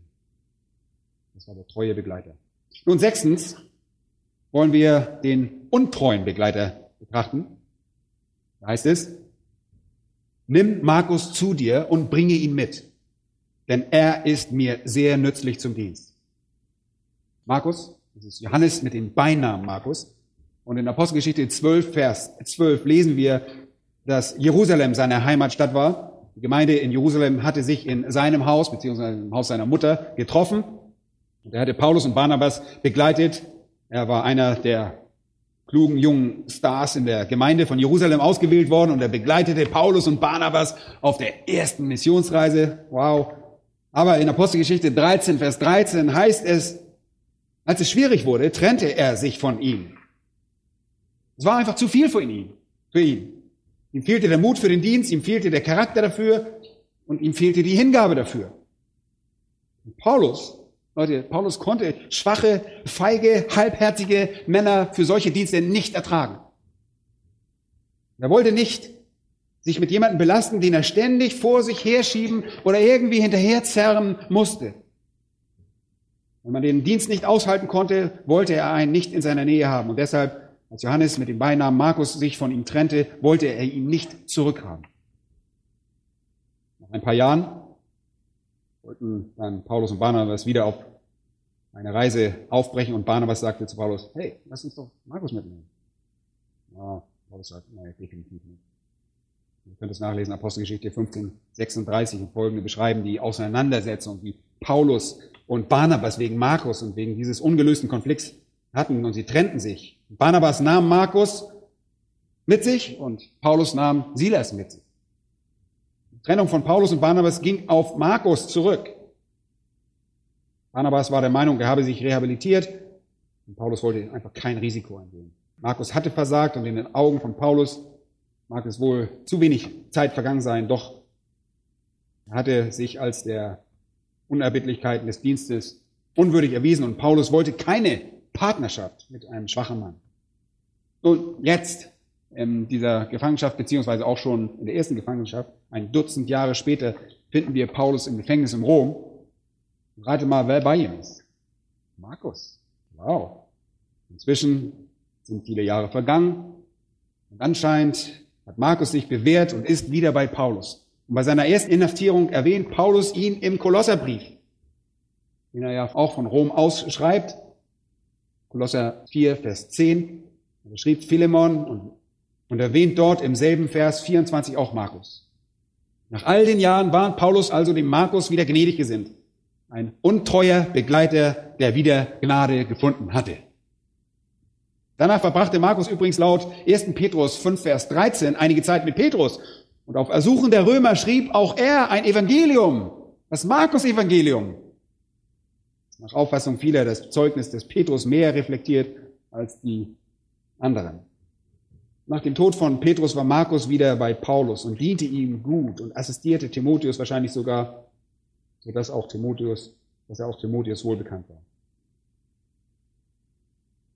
Das war der treue Begleiter. Nun sechstens wollen wir den untreuen Begleiter betrachten. Heißt es, nimm Markus zu dir und bringe ihn mit, denn er ist mir sehr nützlich zum Dienst. Markus, das ist Johannes mit dem Beinamen Markus. Und in Apostelgeschichte 12, Vers 12 lesen wir, dass Jerusalem seine Heimatstadt war. Die Gemeinde in Jerusalem hatte sich in seinem Haus, beziehungsweise im Haus seiner Mutter, getroffen. Und er hatte Paulus und Barnabas begleitet. Er war einer der klugen jungen Stars in der Gemeinde von Jerusalem ausgewählt worden und er begleitete Paulus und Barnabas auf der ersten Missionsreise. Wow. Aber in Apostelgeschichte 13, Vers 13 heißt es, als es schwierig wurde, trennte er sich von ihm. Es war einfach zu viel für ihn, für ihn. Ihm fehlte der Mut für den Dienst, ihm fehlte der Charakter dafür und ihm fehlte die Hingabe dafür. Und Paulus Leute, Paulus konnte schwache, feige, halbherzige Männer für solche Dienste nicht ertragen. Er wollte nicht sich mit jemandem belasten, den er ständig vor sich herschieben oder irgendwie hinterherzerren musste. Wenn man den Dienst nicht aushalten konnte, wollte er einen nicht in seiner Nähe haben. Und deshalb, als Johannes mit dem Beinamen Markus sich von ihm trennte, wollte er ihn nicht zurückhaben. Nach ein paar Jahren wollten dann Paulus und Barnabas wieder auf eine Reise aufbrechen und Barnabas sagte zu Paulus, hey, lass uns doch Markus mitnehmen. Ja, Paulus sagt, nein, definitiv nicht. Ihr könnt es nachlesen, Apostelgeschichte 15, 36 und folgende beschreiben die Auseinandersetzung, wie Paulus und Barnabas wegen Markus und wegen dieses ungelösten Konflikts hatten und sie trennten sich. Barnabas nahm Markus mit sich und Paulus nahm Silas mit sich. Trennung von Paulus und Barnabas ging auf Markus zurück. Barnabas war der Meinung, er habe sich rehabilitiert und Paulus wollte einfach kein Risiko eingehen. Markus hatte versagt und in den Augen von Paulus mag es wohl zu wenig Zeit vergangen sein, doch er hatte sich als der Unerbittlichkeiten des Dienstes unwürdig erwiesen und Paulus wollte keine Partnerschaft mit einem schwachen Mann. Und jetzt in dieser Gefangenschaft, beziehungsweise auch schon in der ersten Gefangenschaft, ein Dutzend Jahre später, finden wir Paulus im Gefängnis in Rom. Rate mal, wer bei ihm ist. Markus. Wow. Inzwischen sind viele Jahre vergangen und anscheinend hat Markus sich bewährt und ist wieder bei Paulus. Und bei seiner ersten Inhaftierung erwähnt Paulus ihn im Kolosserbrief, den er ja auch von Rom ausschreibt. Kolosser 4, Vers 10. Er schrieb Philemon und, und erwähnt dort im selben Vers 24 auch Markus. Nach all den Jahren waren Paulus also dem Markus wieder gnädig gesinnt. Ein untreuer Begleiter, der wieder Gnade gefunden hatte. Danach verbrachte Markus übrigens laut 1. Petrus 5, Vers 13 einige Zeit mit Petrus. Und auf Ersuchen der Römer schrieb auch er ein Evangelium, das Markus-Evangelium nach Auffassung vieler das Zeugnis des Petrus mehr reflektiert als die anderen. Nach dem Tod von Petrus war Markus wieder bei Paulus und diente ihm gut und assistierte Timotheus wahrscheinlich sogar, sodass auch Timotheus, dass er auch Timotheus wohlbekannt war.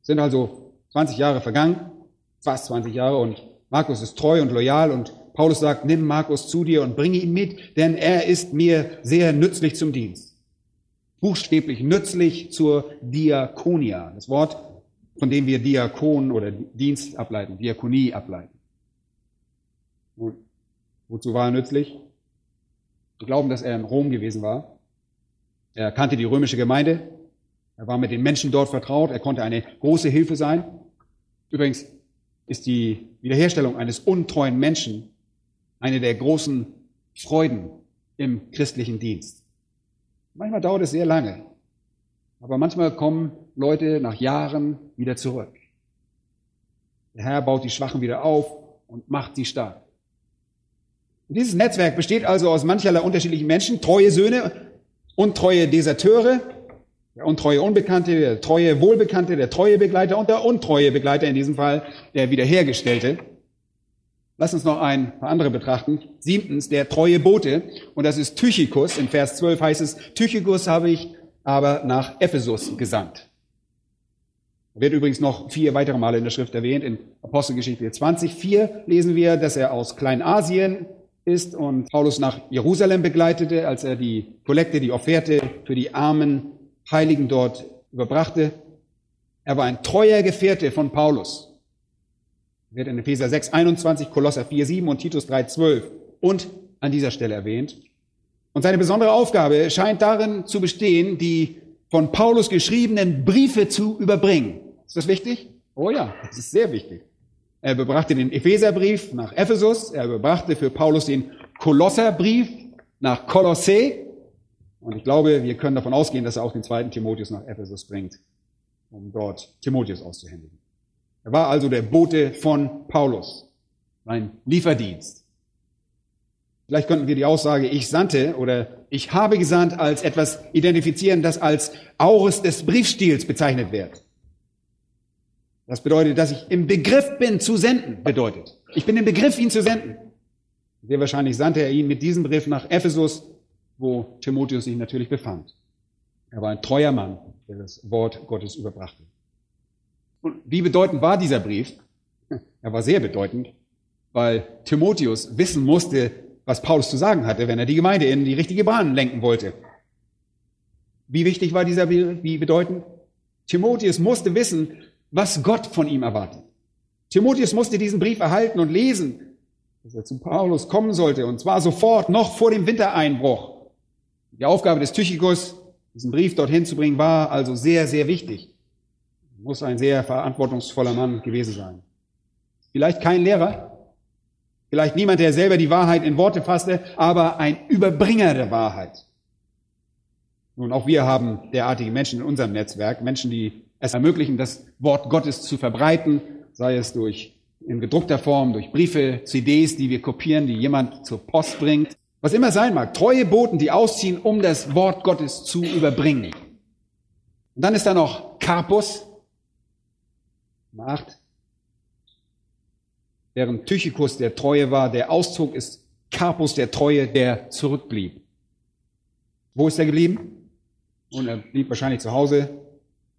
Es sind also 20 Jahre vergangen, fast 20 Jahre und Markus ist treu und loyal und Paulus sagt, nimm Markus zu dir und bringe ihn mit, denn er ist mir sehr nützlich zum Dienst buchstäblich nützlich zur Diakonia. Das Wort, von dem wir Diakon oder Dienst ableiten, Diakonie ableiten. Und wozu war er nützlich? Wir glauben, dass er in Rom gewesen war. Er kannte die römische Gemeinde. Er war mit den Menschen dort vertraut. Er konnte eine große Hilfe sein. Übrigens ist die Wiederherstellung eines untreuen Menschen eine der großen Freuden im christlichen Dienst. Manchmal dauert es sehr lange. Aber manchmal kommen Leute nach Jahren wieder zurück. Der Herr baut die Schwachen wieder auf und macht sie stark. Und dieses Netzwerk besteht also aus mancherlei unterschiedlichen Menschen, treue Söhne, untreue Deserteure, der untreue Unbekannte, der treue Wohlbekannte, der treue Begleiter und der untreue Begleiter, in diesem Fall der Wiederhergestellte. Lass uns noch ein paar andere betrachten. Siebtens, der treue Bote. Und das ist Tychikus. In Vers 12 heißt es, Tychikus habe ich aber nach Ephesus gesandt. Wird übrigens noch vier weitere Male in der Schrift erwähnt. In Apostelgeschichte 20, 4 lesen wir, dass er aus Kleinasien ist und Paulus nach Jerusalem begleitete, als er die Kollekte, die Offerte für die armen Heiligen dort überbrachte. Er war ein treuer Gefährte von Paulus wird in Epheser 6, 21, Kolosser 4, 7 und Titus 3, 12 und an dieser Stelle erwähnt. Und seine besondere Aufgabe scheint darin zu bestehen, die von Paulus geschriebenen Briefe zu überbringen. Ist das wichtig? Oh ja, das ist sehr wichtig. Er überbrachte den Epheserbrief nach Ephesus, er überbrachte für Paulus den Kolosserbrief nach Kolosse. Und ich glaube, wir können davon ausgehen, dass er auch den zweiten Timotheus nach Ephesus bringt, um dort Timotheus auszuhändigen. Er war also der Bote von Paulus, ein Lieferdienst. Vielleicht könnten wir die Aussage ich sandte oder ich habe gesandt als etwas identifizieren, das als Aures des Briefstils bezeichnet wird. Das bedeutet, dass ich im Begriff bin zu senden, bedeutet. Ich bin im Begriff, ihn zu senden. Sehr wahrscheinlich sandte er ihn mit diesem Brief nach Ephesus, wo Timotheus sich natürlich befand. Er war ein treuer Mann, der das Wort Gottes überbrachte. Und wie bedeutend war dieser Brief? Er war sehr bedeutend, weil Timotheus wissen musste, was Paulus zu sagen hatte, wenn er die Gemeinde in die richtige Bahn lenken wollte. Wie wichtig war dieser Brief? Wie bedeutend? Timotheus musste wissen, was Gott von ihm erwartet. Timotheus musste diesen Brief erhalten und lesen, dass er zu Paulus kommen sollte, und zwar sofort, noch vor dem Wintereinbruch. Die Aufgabe des Tychikus Diesen Brief dorthin zu bringen war also sehr, sehr wichtig. Muss ein sehr verantwortungsvoller Mann gewesen sein. Vielleicht kein Lehrer, vielleicht niemand, der selber die Wahrheit in Worte fasste, aber ein Überbringer der Wahrheit. Nun, auch wir haben derartige Menschen in unserem Netzwerk, Menschen, die es ermöglichen, das Wort Gottes zu verbreiten, sei es durch in gedruckter Form, durch Briefe, CDs, die wir kopieren, die jemand zur Post bringt. Was immer sein mag, treue Boten, die ausziehen, um das Wort Gottes zu überbringen. Und dann ist da noch Carpus, Macht, während Tychikus der Treue war, der Auszug ist Carpus der Treue, der zurückblieb. Wo ist er geblieben? Und er blieb wahrscheinlich zu Hause.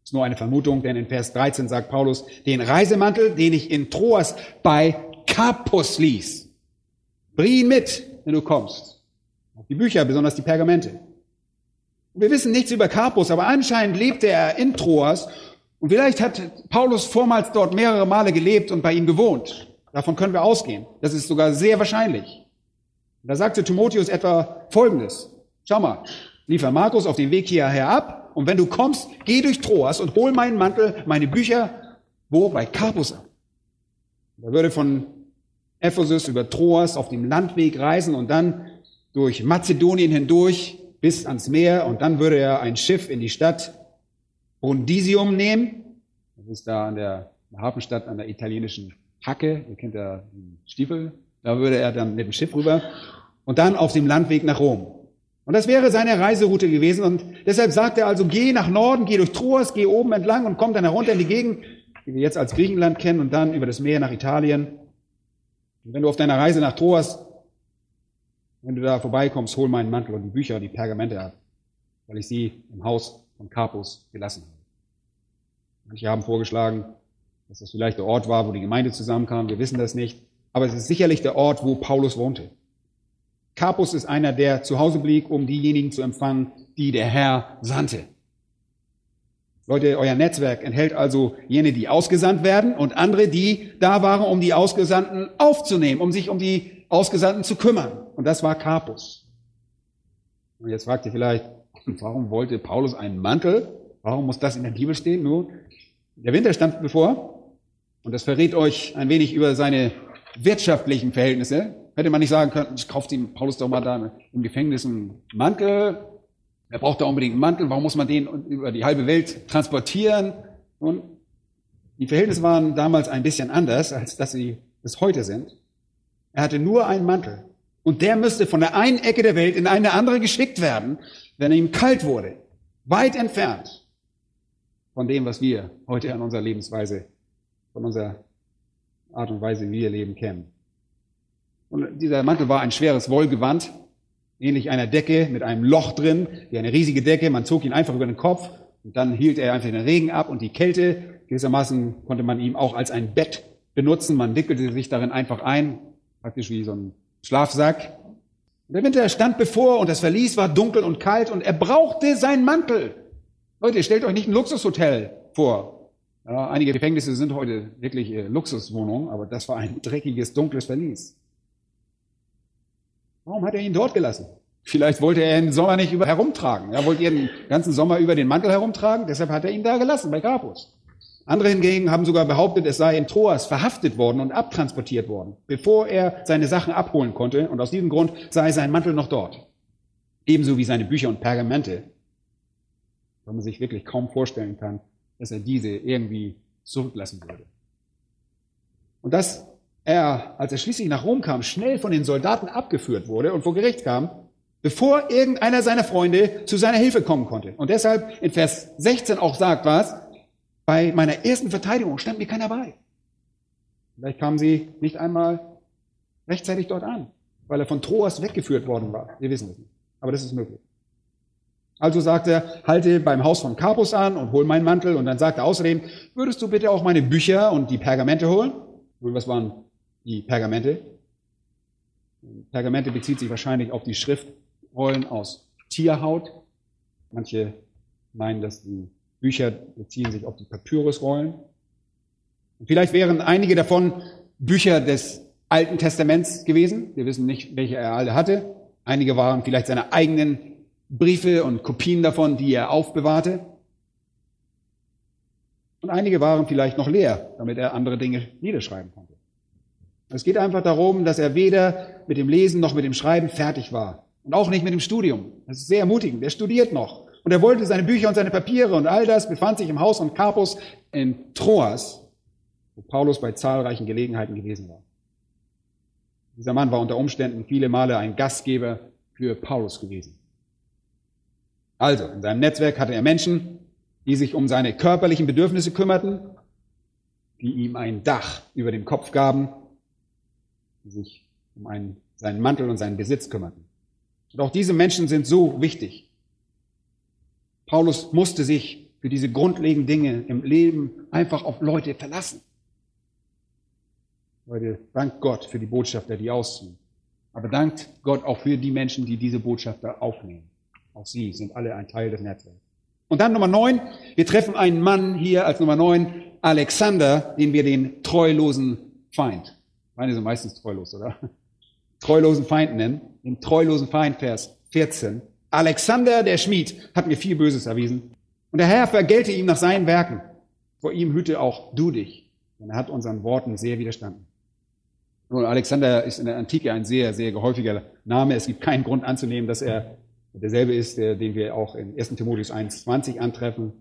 Ist nur eine Vermutung, denn in Vers 13 sagt Paulus, den Reisemantel, den ich in Troas bei Carpus ließ. Bring ihn mit, wenn du kommst. Auch die Bücher, besonders die Pergamente. wir wissen nichts über Carpus, aber anscheinend lebte er in Troas und vielleicht hat Paulus vormals dort mehrere Male gelebt und bei ihm gewohnt. Davon können wir ausgehen. Das ist sogar sehr wahrscheinlich. da sagte Timotheus etwa Folgendes. Schau mal, liefer Markus auf den Weg hierher ab und wenn du kommst, geh durch Troas und hol meinen Mantel, meine Bücher, wo? Bei Carpus. Er würde von Ephesus über Troas auf dem Landweg reisen und dann durch Mazedonien hindurch bis ans Meer und dann würde er ein Schiff in die Stadt Brundisium nehmen. Das ist da an der Hafenstadt an der italienischen Hacke. Ihr kennt ja Stiefel. Da würde er dann mit dem Schiff rüber und dann auf dem Landweg nach Rom. Und das wäre seine Reiseroute gewesen. Und deshalb sagt er also, geh nach Norden, geh durch Troas, geh oben entlang und komm dann herunter in die Gegend, die wir jetzt als Griechenland kennen, und dann über das Meer nach Italien. Und wenn du auf deiner Reise nach Troas, wenn du da vorbeikommst, hol meinen Mantel und die Bücher und die Pergamente ab, weil ich sie im Haus von Carpus gelassen habe. Manche haben vorgeschlagen, dass das vielleicht der Ort war, wo die Gemeinde zusammenkam. Wir wissen das nicht. Aber es ist sicherlich der Ort, wo Paulus wohnte. Carpus ist einer, der zu Hause blieb, um diejenigen zu empfangen, die der Herr sandte. Leute, euer Netzwerk enthält also jene, die ausgesandt werden und andere, die da waren, um die Ausgesandten aufzunehmen, um sich um die Ausgesandten zu kümmern. Und das war Carpus. Und jetzt fragt ihr vielleicht, warum wollte Paulus einen Mantel? Warum muss das in der Bibel stehen? Nun, der Winter stand bevor und das verrät euch ein wenig über seine wirtschaftlichen Verhältnisse. Hätte man nicht sagen können, kauft ihm Paulus doch mal da im Gefängnis einen Mantel. Er braucht da unbedingt einen Mantel. Warum muss man den über die halbe Welt transportieren? Und die Verhältnisse waren damals ein bisschen anders, als dass sie es heute sind. Er hatte nur einen Mantel. Und der müsste von der einen Ecke der Welt in eine andere geschickt werden, wenn ihm kalt wurde. Weit entfernt von dem, was wir heute an unserer Lebensweise, von unserer Art und Weise, wie wir leben, kennen. Und dieser Mantel war ein schweres Wollgewand, ähnlich einer Decke mit einem Loch drin, wie eine riesige Decke. Man zog ihn einfach über den Kopf und dann hielt er einfach den Regen ab und die Kälte. Gewissermaßen konnte man ihn auch als ein Bett benutzen. Man wickelte sich darin einfach ein, praktisch wie so ein Schlafsack. Der Winter stand bevor und das Verlies war dunkel und kalt und er brauchte seinen Mantel. Leute, stellt euch nicht ein Luxushotel vor. Ja, einige Gefängnisse sind heute wirklich äh, Luxuswohnungen, aber das war ein dreckiges, dunkles Verlies. Warum hat er ihn dort gelassen? Vielleicht wollte er ihn den Sommer nicht über herumtragen. Er wollte den ganzen Sommer über den Mantel herumtragen, deshalb hat er ihn da gelassen, bei Carpus. Andere hingegen haben sogar behauptet, es sei in Troas verhaftet worden und abtransportiert worden, bevor er seine Sachen abholen konnte. Und aus diesem Grund sei sein Mantel noch dort. Ebenso wie seine Bücher und Pergamente. Weil man sich wirklich kaum vorstellen kann, dass er diese irgendwie zurücklassen würde. Und dass er, als er schließlich nach Rom kam, schnell von den Soldaten abgeführt wurde und vor Gericht kam, bevor irgendeiner seiner Freunde zu seiner Hilfe kommen konnte. Und deshalb in Vers 16 auch sagt was, bei meiner ersten Verteidigung stand mir keiner bei. Vielleicht kamen sie nicht einmal rechtzeitig dort an, weil er von Troas weggeführt worden war. Wir wissen es nicht. Aber das ist möglich. Also sagt er, halte beim Haus von Carpus an und hol meinen Mantel. Und dann sagt er außerdem, würdest du bitte auch meine Bücher und die Pergamente holen? Was waren die Pergamente? Pergamente bezieht sich wahrscheinlich auf die Schriftrollen aus Tierhaut. Manche meinen, dass die Bücher beziehen sich auf die Papyrusrollen. Und vielleicht wären einige davon Bücher des Alten Testaments gewesen. Wir wissen nicht, welche er alle hatte. Einige waren vielleicht seine eigenen Briefe und Kopien davon, die er aufbewahrte. Und einige waren vielleicht noch leer, damit er andere Dinge niederschreiben konnte. Es geht einfach darum, dass er weder mit dem Lesen noch mit dem Schreiben fertig war. Und auch nicht mit dem Studium. Das ist sehr ermutigend. Er studiert noch. Und er wollte seine Bücher und seine Papiere und all das befand sich im Haus von Carpus in Troas, wo Paulus bei zahlreichen Gelegenheiten gewesen war. Dieser Mann war unter Umständen viele Male ein Gastgeber für Paulus gewesen. Also, in seinem Netzwerk hatte er Menschen, die sich um seine körperlichen Bedürfnisse kümmerten, die ihm ein Dach über dem Kopf gaben, die sich um einen, seinen Mantel und seinen Besitz kümmerten. Und auch diese Menschen sind so wichtig. Paulus musste sich für diese grundlegenden Dinge im Leben einfach auf Leute verlassen. Leute, dank Gott für die Botschafter, die ausziehen. Aber dankt Gott auch für die Menschen, die diese Botschafter aufnehmen. Auch sie sind alle ein Teil des Netzwerks. Und dann Nummer neun. Wir treffen einen Mann hier als Nummer neun, Alexander, den wir den treulosen Feind. Meine sind meistens treulos, oder? Treulosen Feind nennen. Den treulosen Feind, Vers 14. Alexander, der Schmied, hat mir viel Böses erwiesen. Und der Herr vergelte ihm nach seinen Werken. Vor ihm hüte auch du dich. Denn er hat unseren Worten sehr widerstanden. Nun, Alexander ist in der Antike ein sehr, sehr gehäufiger Name. Es gibt keinen Grund anzunehmen, dass er derselbe ist, der, den wir auch in 1. Timotheus 1,20 antreffen.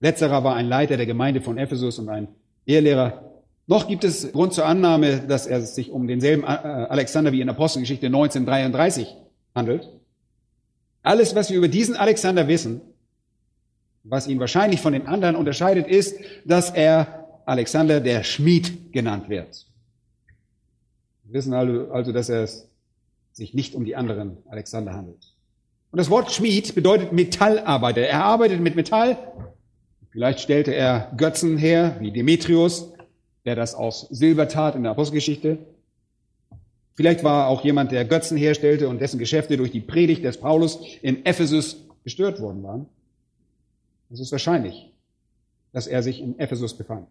Letzterer war ein Leiter der Gemeinde von Ephesus und ein Ehrlehrer. Noch gibt es Grund zur Annahme, dass er sich um denselben äh, Alexander wie in Apostelgeschichte 1933 handelt. Alles, was wir über diesen Alexander wissen, was ihn wahrscheinlich von den anderen unterscheidet, ist, dass er Alexander der Schmied genannt wird. Wir wissen also, dass er es sich nicht um die anderen Alexander handelt. Und das Wort Schmied bedeutet Metallarbeiter. Er arbeitet mit Metall. Vielleicht stellte er Götzen her, wie Demetrius, der das aus Silber tat in der Apostelgeschichte. Vielleicht war auch jemand, der Götzen herstellte und dessen Geschäfte durch die Predigt des Paulus in Ephesus gestört worden waren. Es ist wahrscheinlich, dass er sich in Ephesus befand.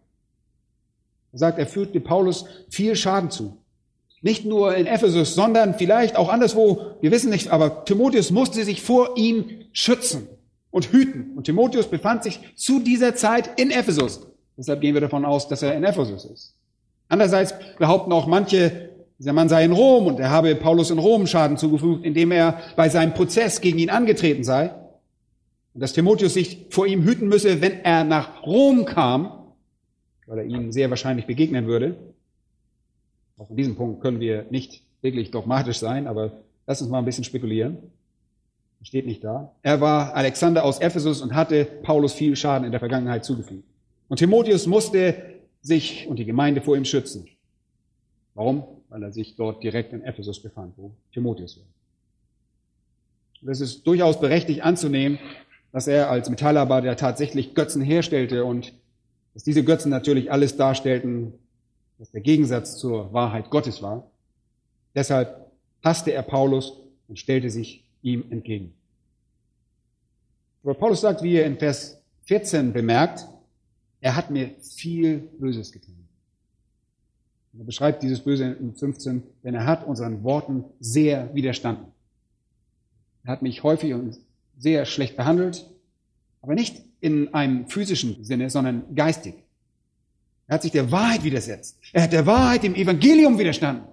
Er sagt, er fügte Paulus viel Schaden zu. Nicht nur in Ephesus, sondern vielleicht auch anderswo. Wir wissen nicht, aber Timotheus musste sich vor ihm schützen und hüten. Und Timotheus befand sich zu dieser Zeit in Ephesus. Deshalb gehen wir davon aus, dass er in Ephesus ist. Andererseits behaupten auch manche, dieser Mann sei in Rom und er habe Paulus in Rom Schaden zugefügt, indem er bei seinem Prozess gegen ihn angetreten sei. Und dass Timotheus sich vor ihm hüten müsse, wenn er nach Rom kam, weil er ihm sehr wahrscheinlich begegnen würde. Auch in diesem Punkt können wir nicht wirklich dogmatisch sein, aber lass uns mal ein bisschen spekulieren. Steht nicht da. Er war Alexander aus Ephesus und hatte Paulus viel Schaden in der Vergangenheit zugefügt. Und Timotheus musste sich und die Gemeinde vor ihm schützen. Warum? Weil er sich dort direkt in Ephesus befand, wo Timotheus war. Und es ist durchaus berechtigt anzunehmen, dass er als Metallarbeiter tatsächlich Götzen herstellte und dass diese Götzen natürlich alles darstellten, was der Gegensatz zur Wahrheit Gottes war. Deshalb hasste er Paulus und stellte sich ihm entgegen. Aber Paulus sagt, wie er in Vers 14 bemerkt, er hat mir viel Böses getan. Er beschreibt dieses Böse in 15, denn er hat unseren Worten sehr widerstanden. Er hat mich häufig und sehr schlecht behandelt, aber nicht in einem physischen Sinne, sondern geistig. Er hat sich der Wahrheit widersetzt. Er hat der Wahrheit, dem Evangelium widerstanden.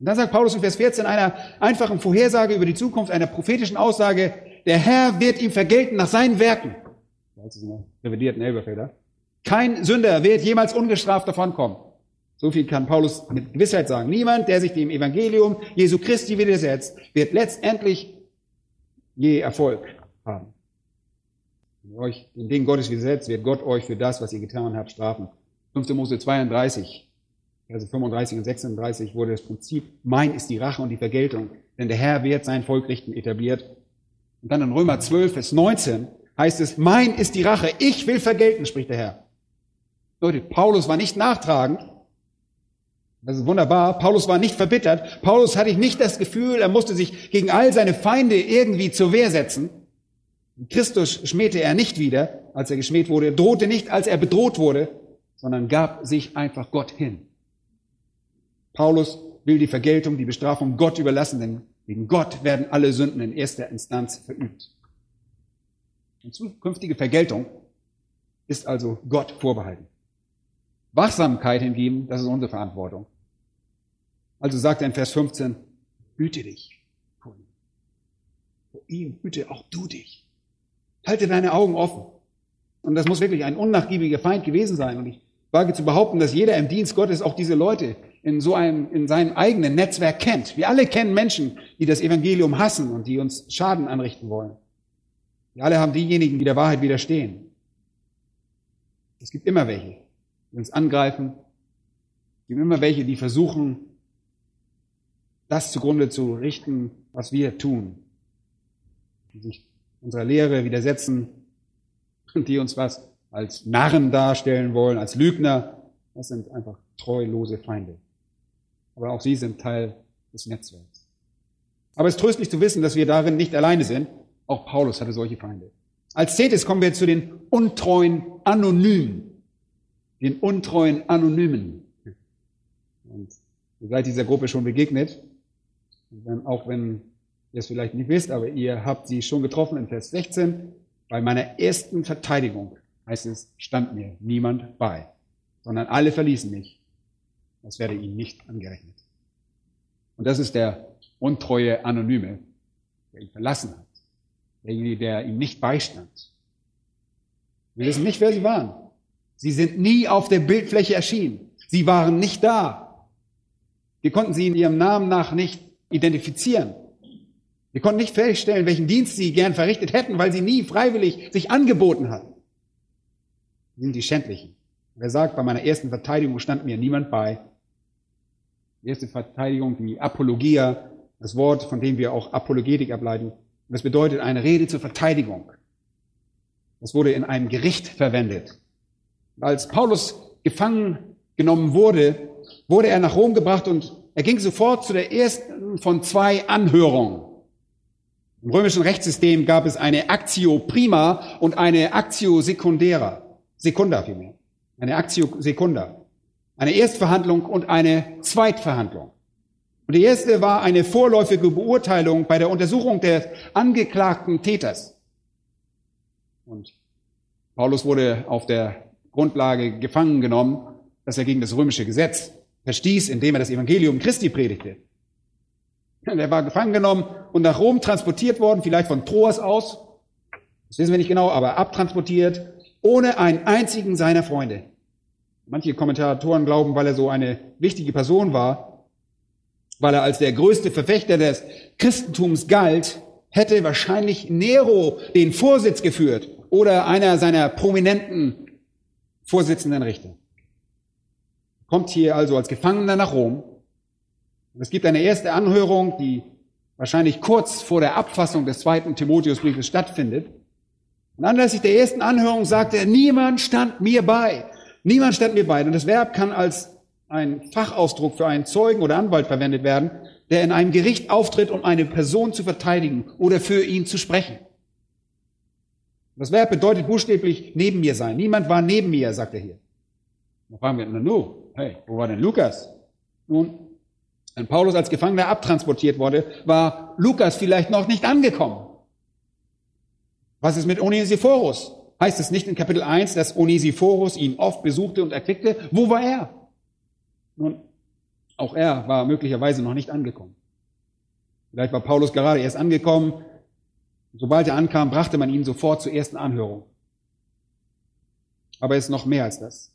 Und dann sagt Paulus in Vers 14 einer einfachen Vorhersage über die Zukunft, einer prophetischen Aussage, der Herr wird ihm vergelten nach seinen Werken. Revidierten Elberfelder. Kein Sünder wird jemals ungestraft davonkommen. So viel kann Paulus mit Gewissheit sagen. Niemand, der sich dem Evangelium Jesu Christi widersetzt, wird letztendlich je Erfolg haben. Wenn ihr euch den Dingen Gottes widersetzt, wird Gott euch für das, was ihr getan habt, strafen. 5. Mose 32, Verse 35 und 36 wurde das Prinzip, mein ist die Rache und die Vergeltung, denn der Herr wird sein Volk richten etabliert. Und dann in Römer 12, Vers 19 heißt es, mein ist die Rache, ich will vergelten, spricht der Herr. Leute, Paulus war nicht nachtragend. Das ist wunderbar. Paulus war nicht verbittert. Paulus hatte nicht das Gefühl, er musste sich gegen all seine Feinde irgendwie zur Wehr setzen. Christus schmähte er nicht wieder, als er geschmäht wurde, drohte nicht, als er bedroht wurde, sondern gab sich einfach Gott hin. Paulus will die Vergeltung, die Bestrafung Gott überlassen, denn Gegen Gott werden alle Sünden in erster Instanz verübt. Und zukünftige Vergeltung ist also Gott vorbehalten. Wachsamkeit hingegen, das ist unsere Verantwortung. Also sagt er in Vers 15, hüte dich vor ihm. Vor ihm hüte auch du dich. Halte deine Augen offen. Und das muss wirklich ein unnachgiebiger Feind gewesen sein. Und ich wage zu behaupten, dass jeder im Dienst Gottes auch diese Leute in so einem, in seinem eigenen Netzwerk kennt. Wir alle kennen Menschen, die das Evangelium hassen und die uns Schaden anrichten wollen. Wir alle haben diejenigen, die der Wahrheit widerstehen. Es gibt immer welche, die uns angreifen. Es gibt immer welche, die versuchen, das zugrunde zu richten, was wir tun. Die sich unserer Lehre widersetzen und die uns was als Narren darstellen wollen, als Lügner. Das sind einfach treulose Feinde. Aber auch sie sind Teil des Netzwerks. Aber es ist tröstlich zu wissen, dass wir darin nicht alleine sind. Auch Paulus hatte solche Feinde. Als zehntes kommen wir zu den untreuen Anonymen. Den untreuen Anonymen. Und ihr seid dieser Gruppe schon begegnet. auch wenn ihr es vielleicht nicht wisst, aber ihr habt sie schon getroffen in Vers 16. Bei meiner ersten Verteidigung, heißt es, stand mir niemand bei, sondern alle verließen mich. Das werde ihnen nicht angerechnet. Und das ist der untreue Anonyme, der ihn verlassen hat. Derjenige, der ihm nicht beistand. Wir wissen nicht, wer sie waren. Sie sind nie auf der Bildfläche erschienen. Sie waren nicht da. Wir konnten sie in ihrem Namen nach nicht identifizieren. Wir konnten nicht feststellen, welchen Dienst sie gern verrichtet hätten, weil sie nie freiwillig sich angeboten hatten. Sie sind die Schändlichen. Wer sagt, bei meiner ersten Verteidigung stand mir niemand bei. Die erste Verteidigung, die Apologia, das Wort, von dem wir auch Apologetik ableiten. Das bedeutet eine Rede zur Verteidigung. Das wurde in einem Gericht verwendet. Als Paulus gefangen genommen wurde, wurde er nach Rom gebracht und er ging sofort zu der ersten von zwei Anhörungen. Im römischen Rechtssystem gab es eine Actio prima und eine Actio secundera. Secunda vielmehr. Eine Actio secunda. Eine Erstverhandlung und eine Zweitverhandlung. Und die erste war eine vorläufige Beurteilung bei der Untersuchung des angeklagten Täters. Und Paulus wurde auf der Grundlage gefangen genommen, dass er gegen das römische Gesetz verstieß, indem er das Evangelium Christi predigte. Er war gefangen genommen und nach Rom transportiert worden, vielleicht von Troas aus. Das wissen wir nicht genau, aber abtransportiert, ohne einen einzigen seiner Freunde. Manche Kommentatoren glauben, weil er so eine wichtige Person war, weil er als der größte Verfechter des Christentums galt, hätte wahrscheinlich Nero den Vorsitz geführt oder einer seiner prominenten Vorsitzenden Richter. Kommt hier also als Gefangener nach Rom es gibt eine erste Anhörung, die wahrscheinlich kurz vor der Abfassung des zweiten Timotheusbriefes stattfindet. Und anlässlich der ersten Anhörung sagt er, niemand stand mir bei. Niemand stand mir bei. Und das Verb kann als ein Fachausdruck für einen Zeugen oder Anwalt verwendet werden, der in einem Gericht auftritt, um eine Person zu verteidigen oder für ihn zu sprechen. Das Verb bedeutet buchstäblich neben mir sein. Niemand war neben mir, sagt er hier. Dann fragen wir, na nu, hey, wo war denn Lukas? Nun, wenn Paulus als Gefangener abtransportiert wurde, war Lukas vielleicht noch nicht angekommen. Was ist mit Onesiphorus? Heißt es nicht in Kapitel 1, dass Onesiphorus ihn oft besuchte und erquickte? Wo war er? Nun, auch er war möglicherweise noch nicht angekommen. Vielleicht war Paulus gerade erst angekommen. Sobald er ankam, brachte man ihn sofort zur ersten Anhörung. Aber es ist noch mehr als das.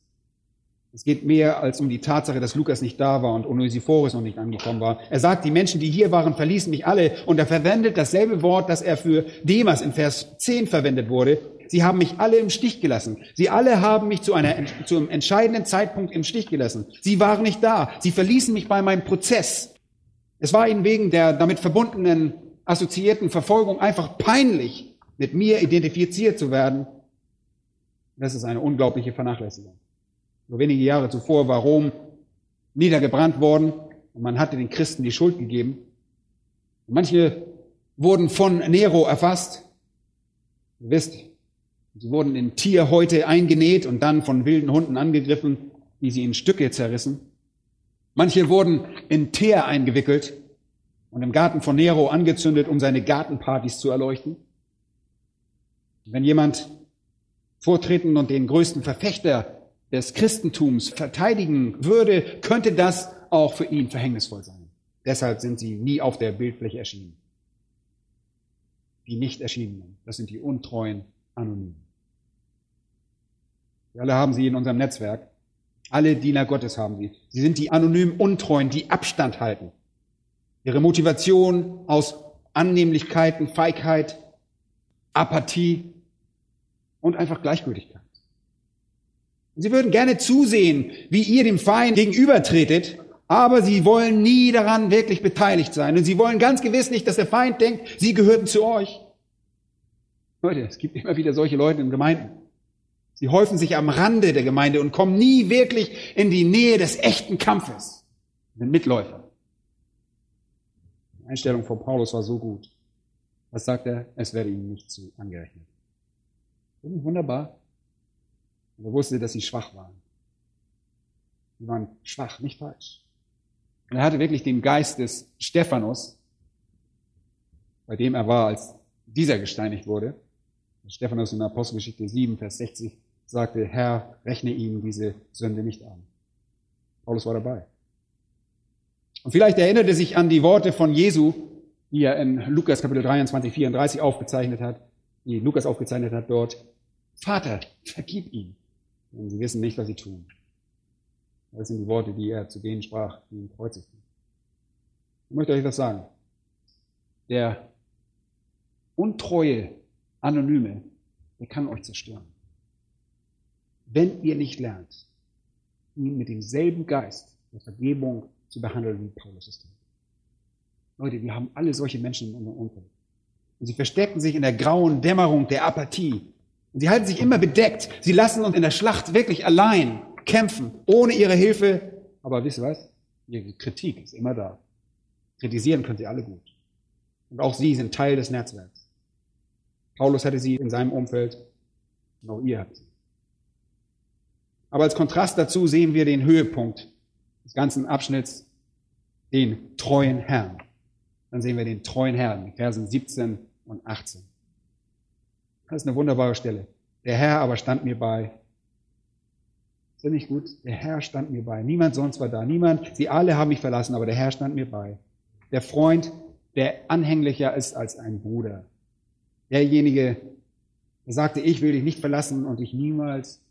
Es geht mehr als um die Tatsache, dass Lukas nicht da war und Onesiphorus noch nicht angekommen war. Er sagt, die Menschen, die hier waren, verließen mich alle. Und er verwendet dasselbe Wort, das er für Demas in Vers 10 verwendet wurde. Sie haben mich alle im Stich gelassen. Sie alle haben mich zu, einer, zu einem entscheidenden Zeitpunkt im Stich gelassen. Sie waren nicht da. Sie verließen mich bei meinem Prozess. Es war ihnen wegen der damit verbundenen assoziierten Verfolgung einfach peinlich, mit mir identifiziert zu werden. Das ist eine unglaubliche Vernachlässigung. Nur wenige Jahre zuvor war Rom niedergebrannt worden und man hatte den Christen die Schuld gegeben. manche wurden von Nero erfasst. Ihr wisst, sie wurden in Tierhäute eingenäht und dann von wilden Hunden angegriffen, die sie in Stücke zerrissen. Manche wurden in Teer eingewickelt. und im Garten von Nero angezündet, um seine Gartenpartys zu erleuchten. Wenn jemand vortreten und den größten Verfechter des Christentums verteidigen würde, könnte das auch für ihn verhängnisvoll sein. Deshalb sind sie nie auf der Bildfläche erschienen. Die nicht erschienenen, das sind die untreuen Anonymen. Wir alle haben sie in unserem Netzwerk. Alle Diener Gottes haben sie. Sie sind die anonymen Untreuen, die Abstand halten. Ihre Motivation aus Annehmlichkeiten, Feigheit, Apathie und einfach Gleichgültigkeit. Und sie würden gerne zusehen, wie ihr dem Feind gegenübertretet, aber sie wollen nie daran wirklich beteiligt sein. Und sie wollen ganz gewiss nicht, dass der Feind denkt, sie gehörten zu euch. Leute, es gibt immer wieder solche Leute in Gemeinden. Sie häufen sich am Rande der Gemeinde und kommen nie wirklich in die Nähe des echten Kampfes. Den Mitläufer. Die Einstellung von Paulus war so gut. Was sagt er? Es werde ihm nicht zu angerechnet. Wunderbar. Und er wusste, dass sie schwach waren. Sie waren schwach, nicht falsch. Und er hatte wirklich den Geist des Stephanus, bei dem er war, als dieser gesteinigt wurde. Stephanus in Apostelgeschichte 7, Vers 60 sagte, Herr, rechne ihm diese Sünde nicht an. Paulus war dabei. Und vielleicht erinnert er sich an die Worte von Jesu, die er in Lukas Kapitel 23, 34 aufgezeichnet hat, die Lukas aufgezeichnet hat dort. Vater, vergib ihm, denn sie wissen nicht, was sie tun. Das sind die Worte, die er zu denen sprach, die ihn kreuzigten. Ich möchte euch das sagen. Der untreue Anonyme, der kann euch zerstören wenn ihr nicht lernt, ihn mit demselben Geist der Vergebung zu behandeln, wie Paulus es tut. Leute, wir haben alle solche Menschen in unserem Umfeld. Und sie verstecken sich in der grauen Dämmerung der Apathie. Und sie halten sich immer bedeckt. Sie lassen uns in der Schlacht wirklich allein kämpfen, ohne ihre Hilfe. Aber wisst ihr was? Ihre Kritik ist immer da. Kritisieren können sie alle gut. Und auch sie sind Teil des Netzwerks. Paulus hatte sie in seinem Umfeld, und auch ihr habt sie. Aber als Kontrast dazu sehen wir den Höhepunkt des ganzen Abschnitts, den treuen Herrn. Dann sehen wir den treuen Herrn, Versen 17 und 18. Das ist eine wunderbare Stelle. Der Herr aber stand mir bei. Ist das nicht gut? Der Herr stand mir bei. Niemand sonst war da. Niemand. Sie alle haben mich verlassen, aber der Herr stand mir bei. Der Freund, der anhänglicher ist als ein Bruder. Derjenige, der sagte, ich will dich nicht verlassen und dich niemals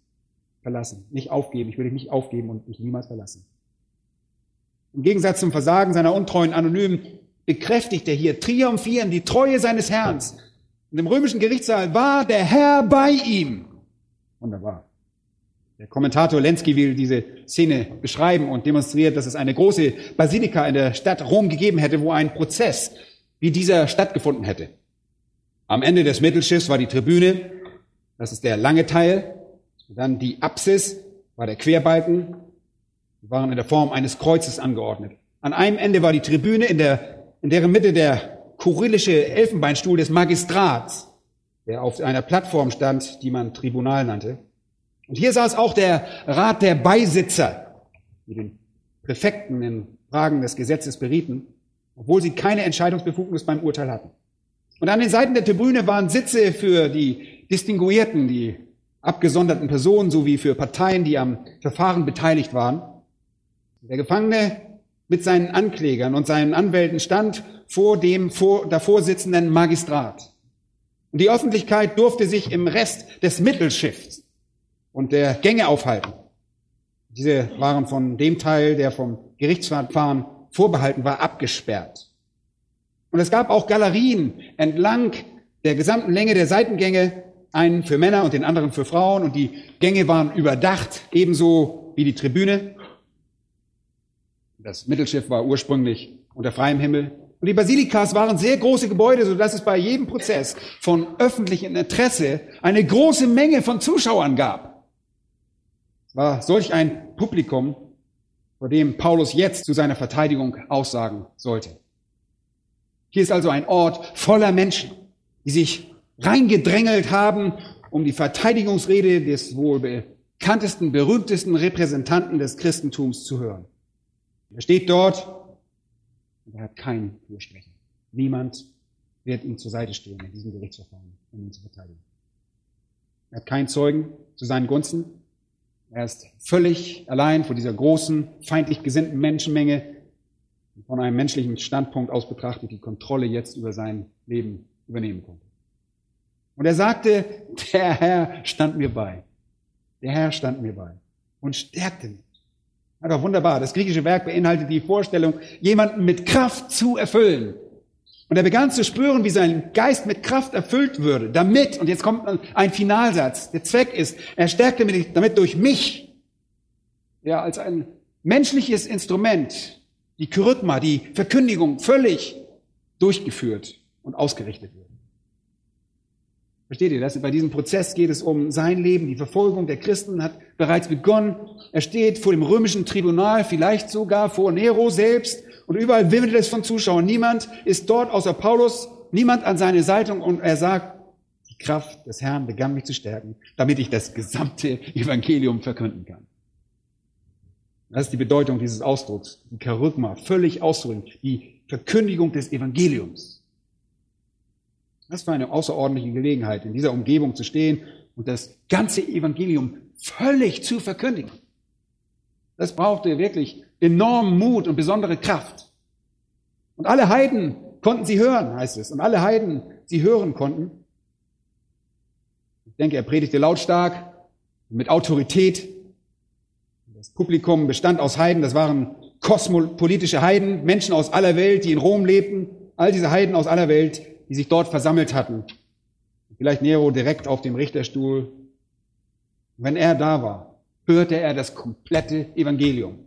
verlassen, nicht aufgeben. Ich will dich nicht aufgeben und dich niemals verlassen. Im Gegensatz zum Versagen seiner untreuen Anonymen bekräftigt er hier triumphierend die Treue seines Herrn. Und im römischen Gerichtssaal war der Herr bei ihm. Wunderbar. Der Kommentator Lenski will diese Szene beschreiben und demonstriert, dass es eine große Basilika in der Stadt Rom gegeben hätte, wo ein Prozess wie dieser stattgefunden hätte. Am Ende des Mittelschiffs war die Tribüne, das ist der lange Teil, dann die Apsis war der Querbalken, die waren in der Form eines Kreuzes angeordnet. An einem Ende war die Tribüne, in, der, in deren Mitte der kyrillische Elfenbeinstuhl des Magistrats, der auf einer Plattform stand, die man Tribunal nannte. Und hier saß auch der Rat der Beisitzer, die den Präfekten in Fragen des Gesetzes berieten, obwohl sie keine Entscheidungsbefugnis beim Urteil hatten. Und an den Seiten der Tribüne waren Sitze für die Distinguierten, die abgesonderten Personen sowie für Parteien, die am Verfahren beteiligt waren. Der Gefangene mit seinen Anklägern und seinen Anwälten stand vor dem vor, davor sitzenden Magistrat. Und die Öffentlichkeit durfte sich im Rest des Mittelschiffs und der Gänge aufhalten. Diese waren von dem Teil, der vom Gerichtsverfahren vorbehalten war, abgesperrt. Und es gab auch Galerien entlang der gesamten Länge der Seitengänge, einen für Männer und den anderen für Frauen und die Gänge waren überdacht, ebenso wie die Tribüne. Das Mittelschiff war ursprünglich unter freiem Himmel. Und die Basilikas waren sehr große Gebäude, sodass es bei jedem Prozess von öffentlichem Interesse eine große Menge von Zuschauern gab. Es war solch ein Publikum, vor dem Paulus jetzt zu seiner Verteidigung aussagen sollte. Hier ist also ein Ort voller Menschen, die sich reingedrängelt haben, um die Verteidigungsrede des wohl bekanntesten, berühmtesten Repräsentanten des Christentums zu hören. Er steht dort Und er hat keinen Fürsprecher. Niemand wird ihm zur Seite stehen in diesem Gerichtsverfahren, um ihn zu verteidigen. Er hat keinen Zeugen zu seinen Gunsten. Er ist völlig allein vor dieser großen, feindlich gesinnten Menschenmenge, von einem menschlichen Standpunkt aus betrachtet die Kontrolle jetzt über sein Leben übernehmen konnte. Und er sagte, der Herr stand mir bei. Der Herr stand mir bei und stärkte mich. Aber wunderbar. Das griechische Werk beinhaltet die Vorstellung, jemanden mit Kraft zu erfüllen. Und er begann zu spüren, wie sein Geist mit Kraft erfüllt würde, damit, und jetzt kommt ein Finalsatz, der Zweck ist, er stärkte mich damit durch mich, ja, als ein menschliches Instrument, die Kyrygma, die Verkündigung völlig durchgeführt und ausgerichtet wird. Versteht ihr das? Bei diesem Prozess geht es um sein Leben. Die Verfolgung der Christen hat bereits begonnen. Er steht vor dem römischen Tribunal, vielleicht sogar vor Nero selbst. Und überall wimmelt es von Zuschauern. Niemand ist dort außer Paulus, niemand an seine Seite. Und er sagt, die Kraft des Herrn begann mich zu stärken, damit ich das gesamte Evangelium verkünden kann. Das ist die Bedeutung dieses Ausdrucks. Die Charygma, völlig auszudrücken. Die Verkündigung des Evangeliums. Das war eine außerordentliche Gelegenheit, in dieser Umgebung zu stehen und das ganze Evangelium völlig zu verkündigen. Das brauchte wirklich enormen Mut und besondere Kraft. Und alle Heiden konnten sie hören, heißt es. Und alle Heiden sie hören konnten. Ich denke, er predigte lautstark, mit Autorität. Das Publikum bestand aus Heiden, das waren kosmopolitische Heiden, Menschen aus aller Welt, die in Rom lebten. All diese Heiden aus aller Welt, die sich dort versammelt hatten. Vielleicht Nero direkt auf dem Richterstuhl. Wenn er da war, hörte er das komplette Evangelium.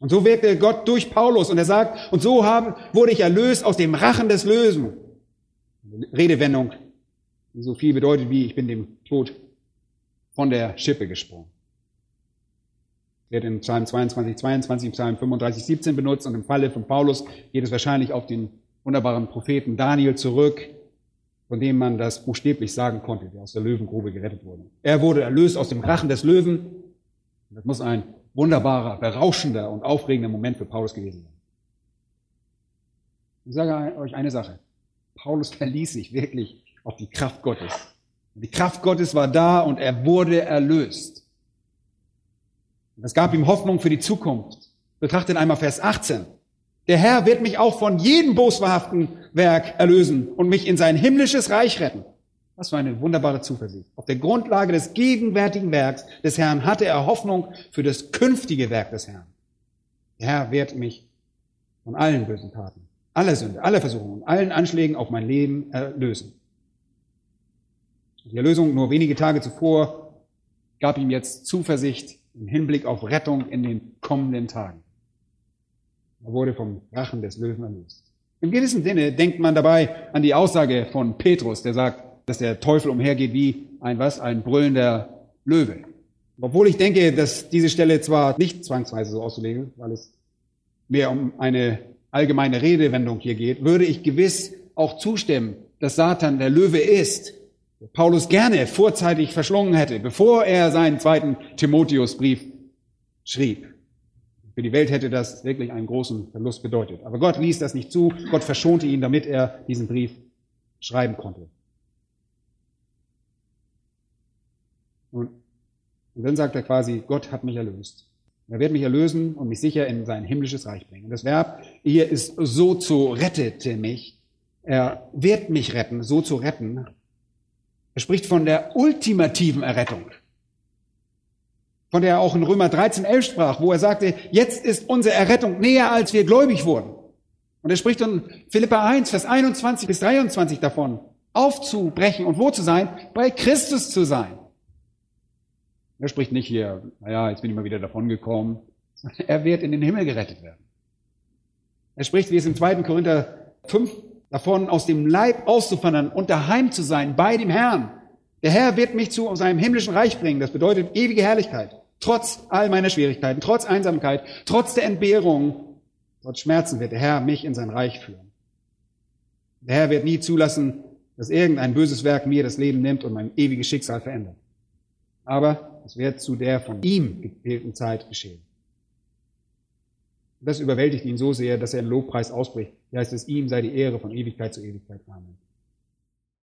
Und so wirkte Gott durch Paulus und er sagt, und so habe, wurde ich erlöst aus dem Rachen des Lösen. Redewendung, die so viel bedeutet wie, ich bin dem Tod von der Schippe gesprungen. Wird in Psalm 22, 22, Psalm 35, 17 benutzt und im Falle von Paulus geht es wahrscheinlich auf den wunderbaren Propheten Daniel zurück, von dem man das buchstäblich sagen konnte, der aus der Löwengrube gerettet wurde. Er wurde erlöst aus dem Rachen des Löwen. Das muss ein wunderbarer, berauschender und aufregender Moment für Paulus gewesen sein. Ich sage euch eine Sache. Paulus verließ sich wirklich auf die Kraft Gottes. Die Kraft Gottes war da und er wurde erlöst. Das gab ihm Hoffnung für die Zukunft. Betrachtet einmal Vers 18. Der Herr wird mich auch von jedem boswahrhaften Werk erlösen und mich in sein himmlisches Reich retten. Was für eine wunderbare Zuversicht. Auf der Grundlage des gegenwärtigen Werks des Herrn hatte er Hoffnung für das künftige Werk des Herrn. Der Herr wird mich von allen bösen Taten, aller Sünde, aller Versuchungen, allen Anschlägen auf mein Leben erlösen. Die Erlösung nur wenige Tage zuvor gab ihm jetzt Zuversicht im Hinblick auf Rettung in den kommenden Tagen. Er wurde vom Rachen des Löwen erlöst. Im gewissen Sinne denkt man dabei an die Aussage von Petrus, der sagt, dass der Teufel umhergeht wie ein was? Ein brüllender Löwe. Obwohl ich denke, dass diese Stelle zwar nicht zwangsweise so auszulegen, weil es mehr um eine allgemeine Redewendung hier geht, würde ich gewiss auch zustimmen, dass Satan der Löwe ist, Paulus gerne vorzeitig verschlungen hätte, bevor er seinen zweiten Timotheusbrief schrieb. Für die Welt hätte das wirklich einen großen Verlust bedeutet. Aber Gott ließ das nicht zu. Gott verschonte ihn, damit er diesen Brief schreiben konnte. Und, und dann sagt er quasi, Gott hat mich erlöst. Er wird mich erlösen und mich sicher in sein himmlisches Reich bringen. Das Verb hier ist so zu rettete mich. Er wird mich retten, so zu retten. Er spricht von der ultimativen Errettung von der er auch in Römer 13, 11 sprach, wo er sagte, jetzt ist unsere Errettung näher, als wir gläubig wurden. Und er spricht in Philippa 1, Vers 21 bis 23 davon, aufzubrechen und wo zu sein? Bei Christus zu sein. Er spricht nicht hier, naja, jetzt bin ich mal wieder davon gekommen. Er wird in den Himmel gerettet werden. Er spricht, wie es im 2. Korinther 5 davon, aus dem Leib auszuwandern und daheim zu sein bei dem Herrn. Der Herr wird mich zu seinem himmlischen Reich bringen. Das bedeutet ewige Herrlichkeit. Trotz all meiner Schwierigkeiten, trotz Einsamkeit, trotz der Entbehrung, trotz Schmerzen wird der Herr mich in sein Reich führen. Der Herr wird nie zulassen, dass irgendein böses Werk mir das Leben nimmt und mein ewiges Schicksal verändert. Aber es wird zu der von ihm gewählten Zeit geschehen. Das überwältigt ihn so sehr, dass er in Lobpreis ausbricht. Hier heißt es, ihm sei die Ehre von Ewigkeit zu Ewigkeit. Amen.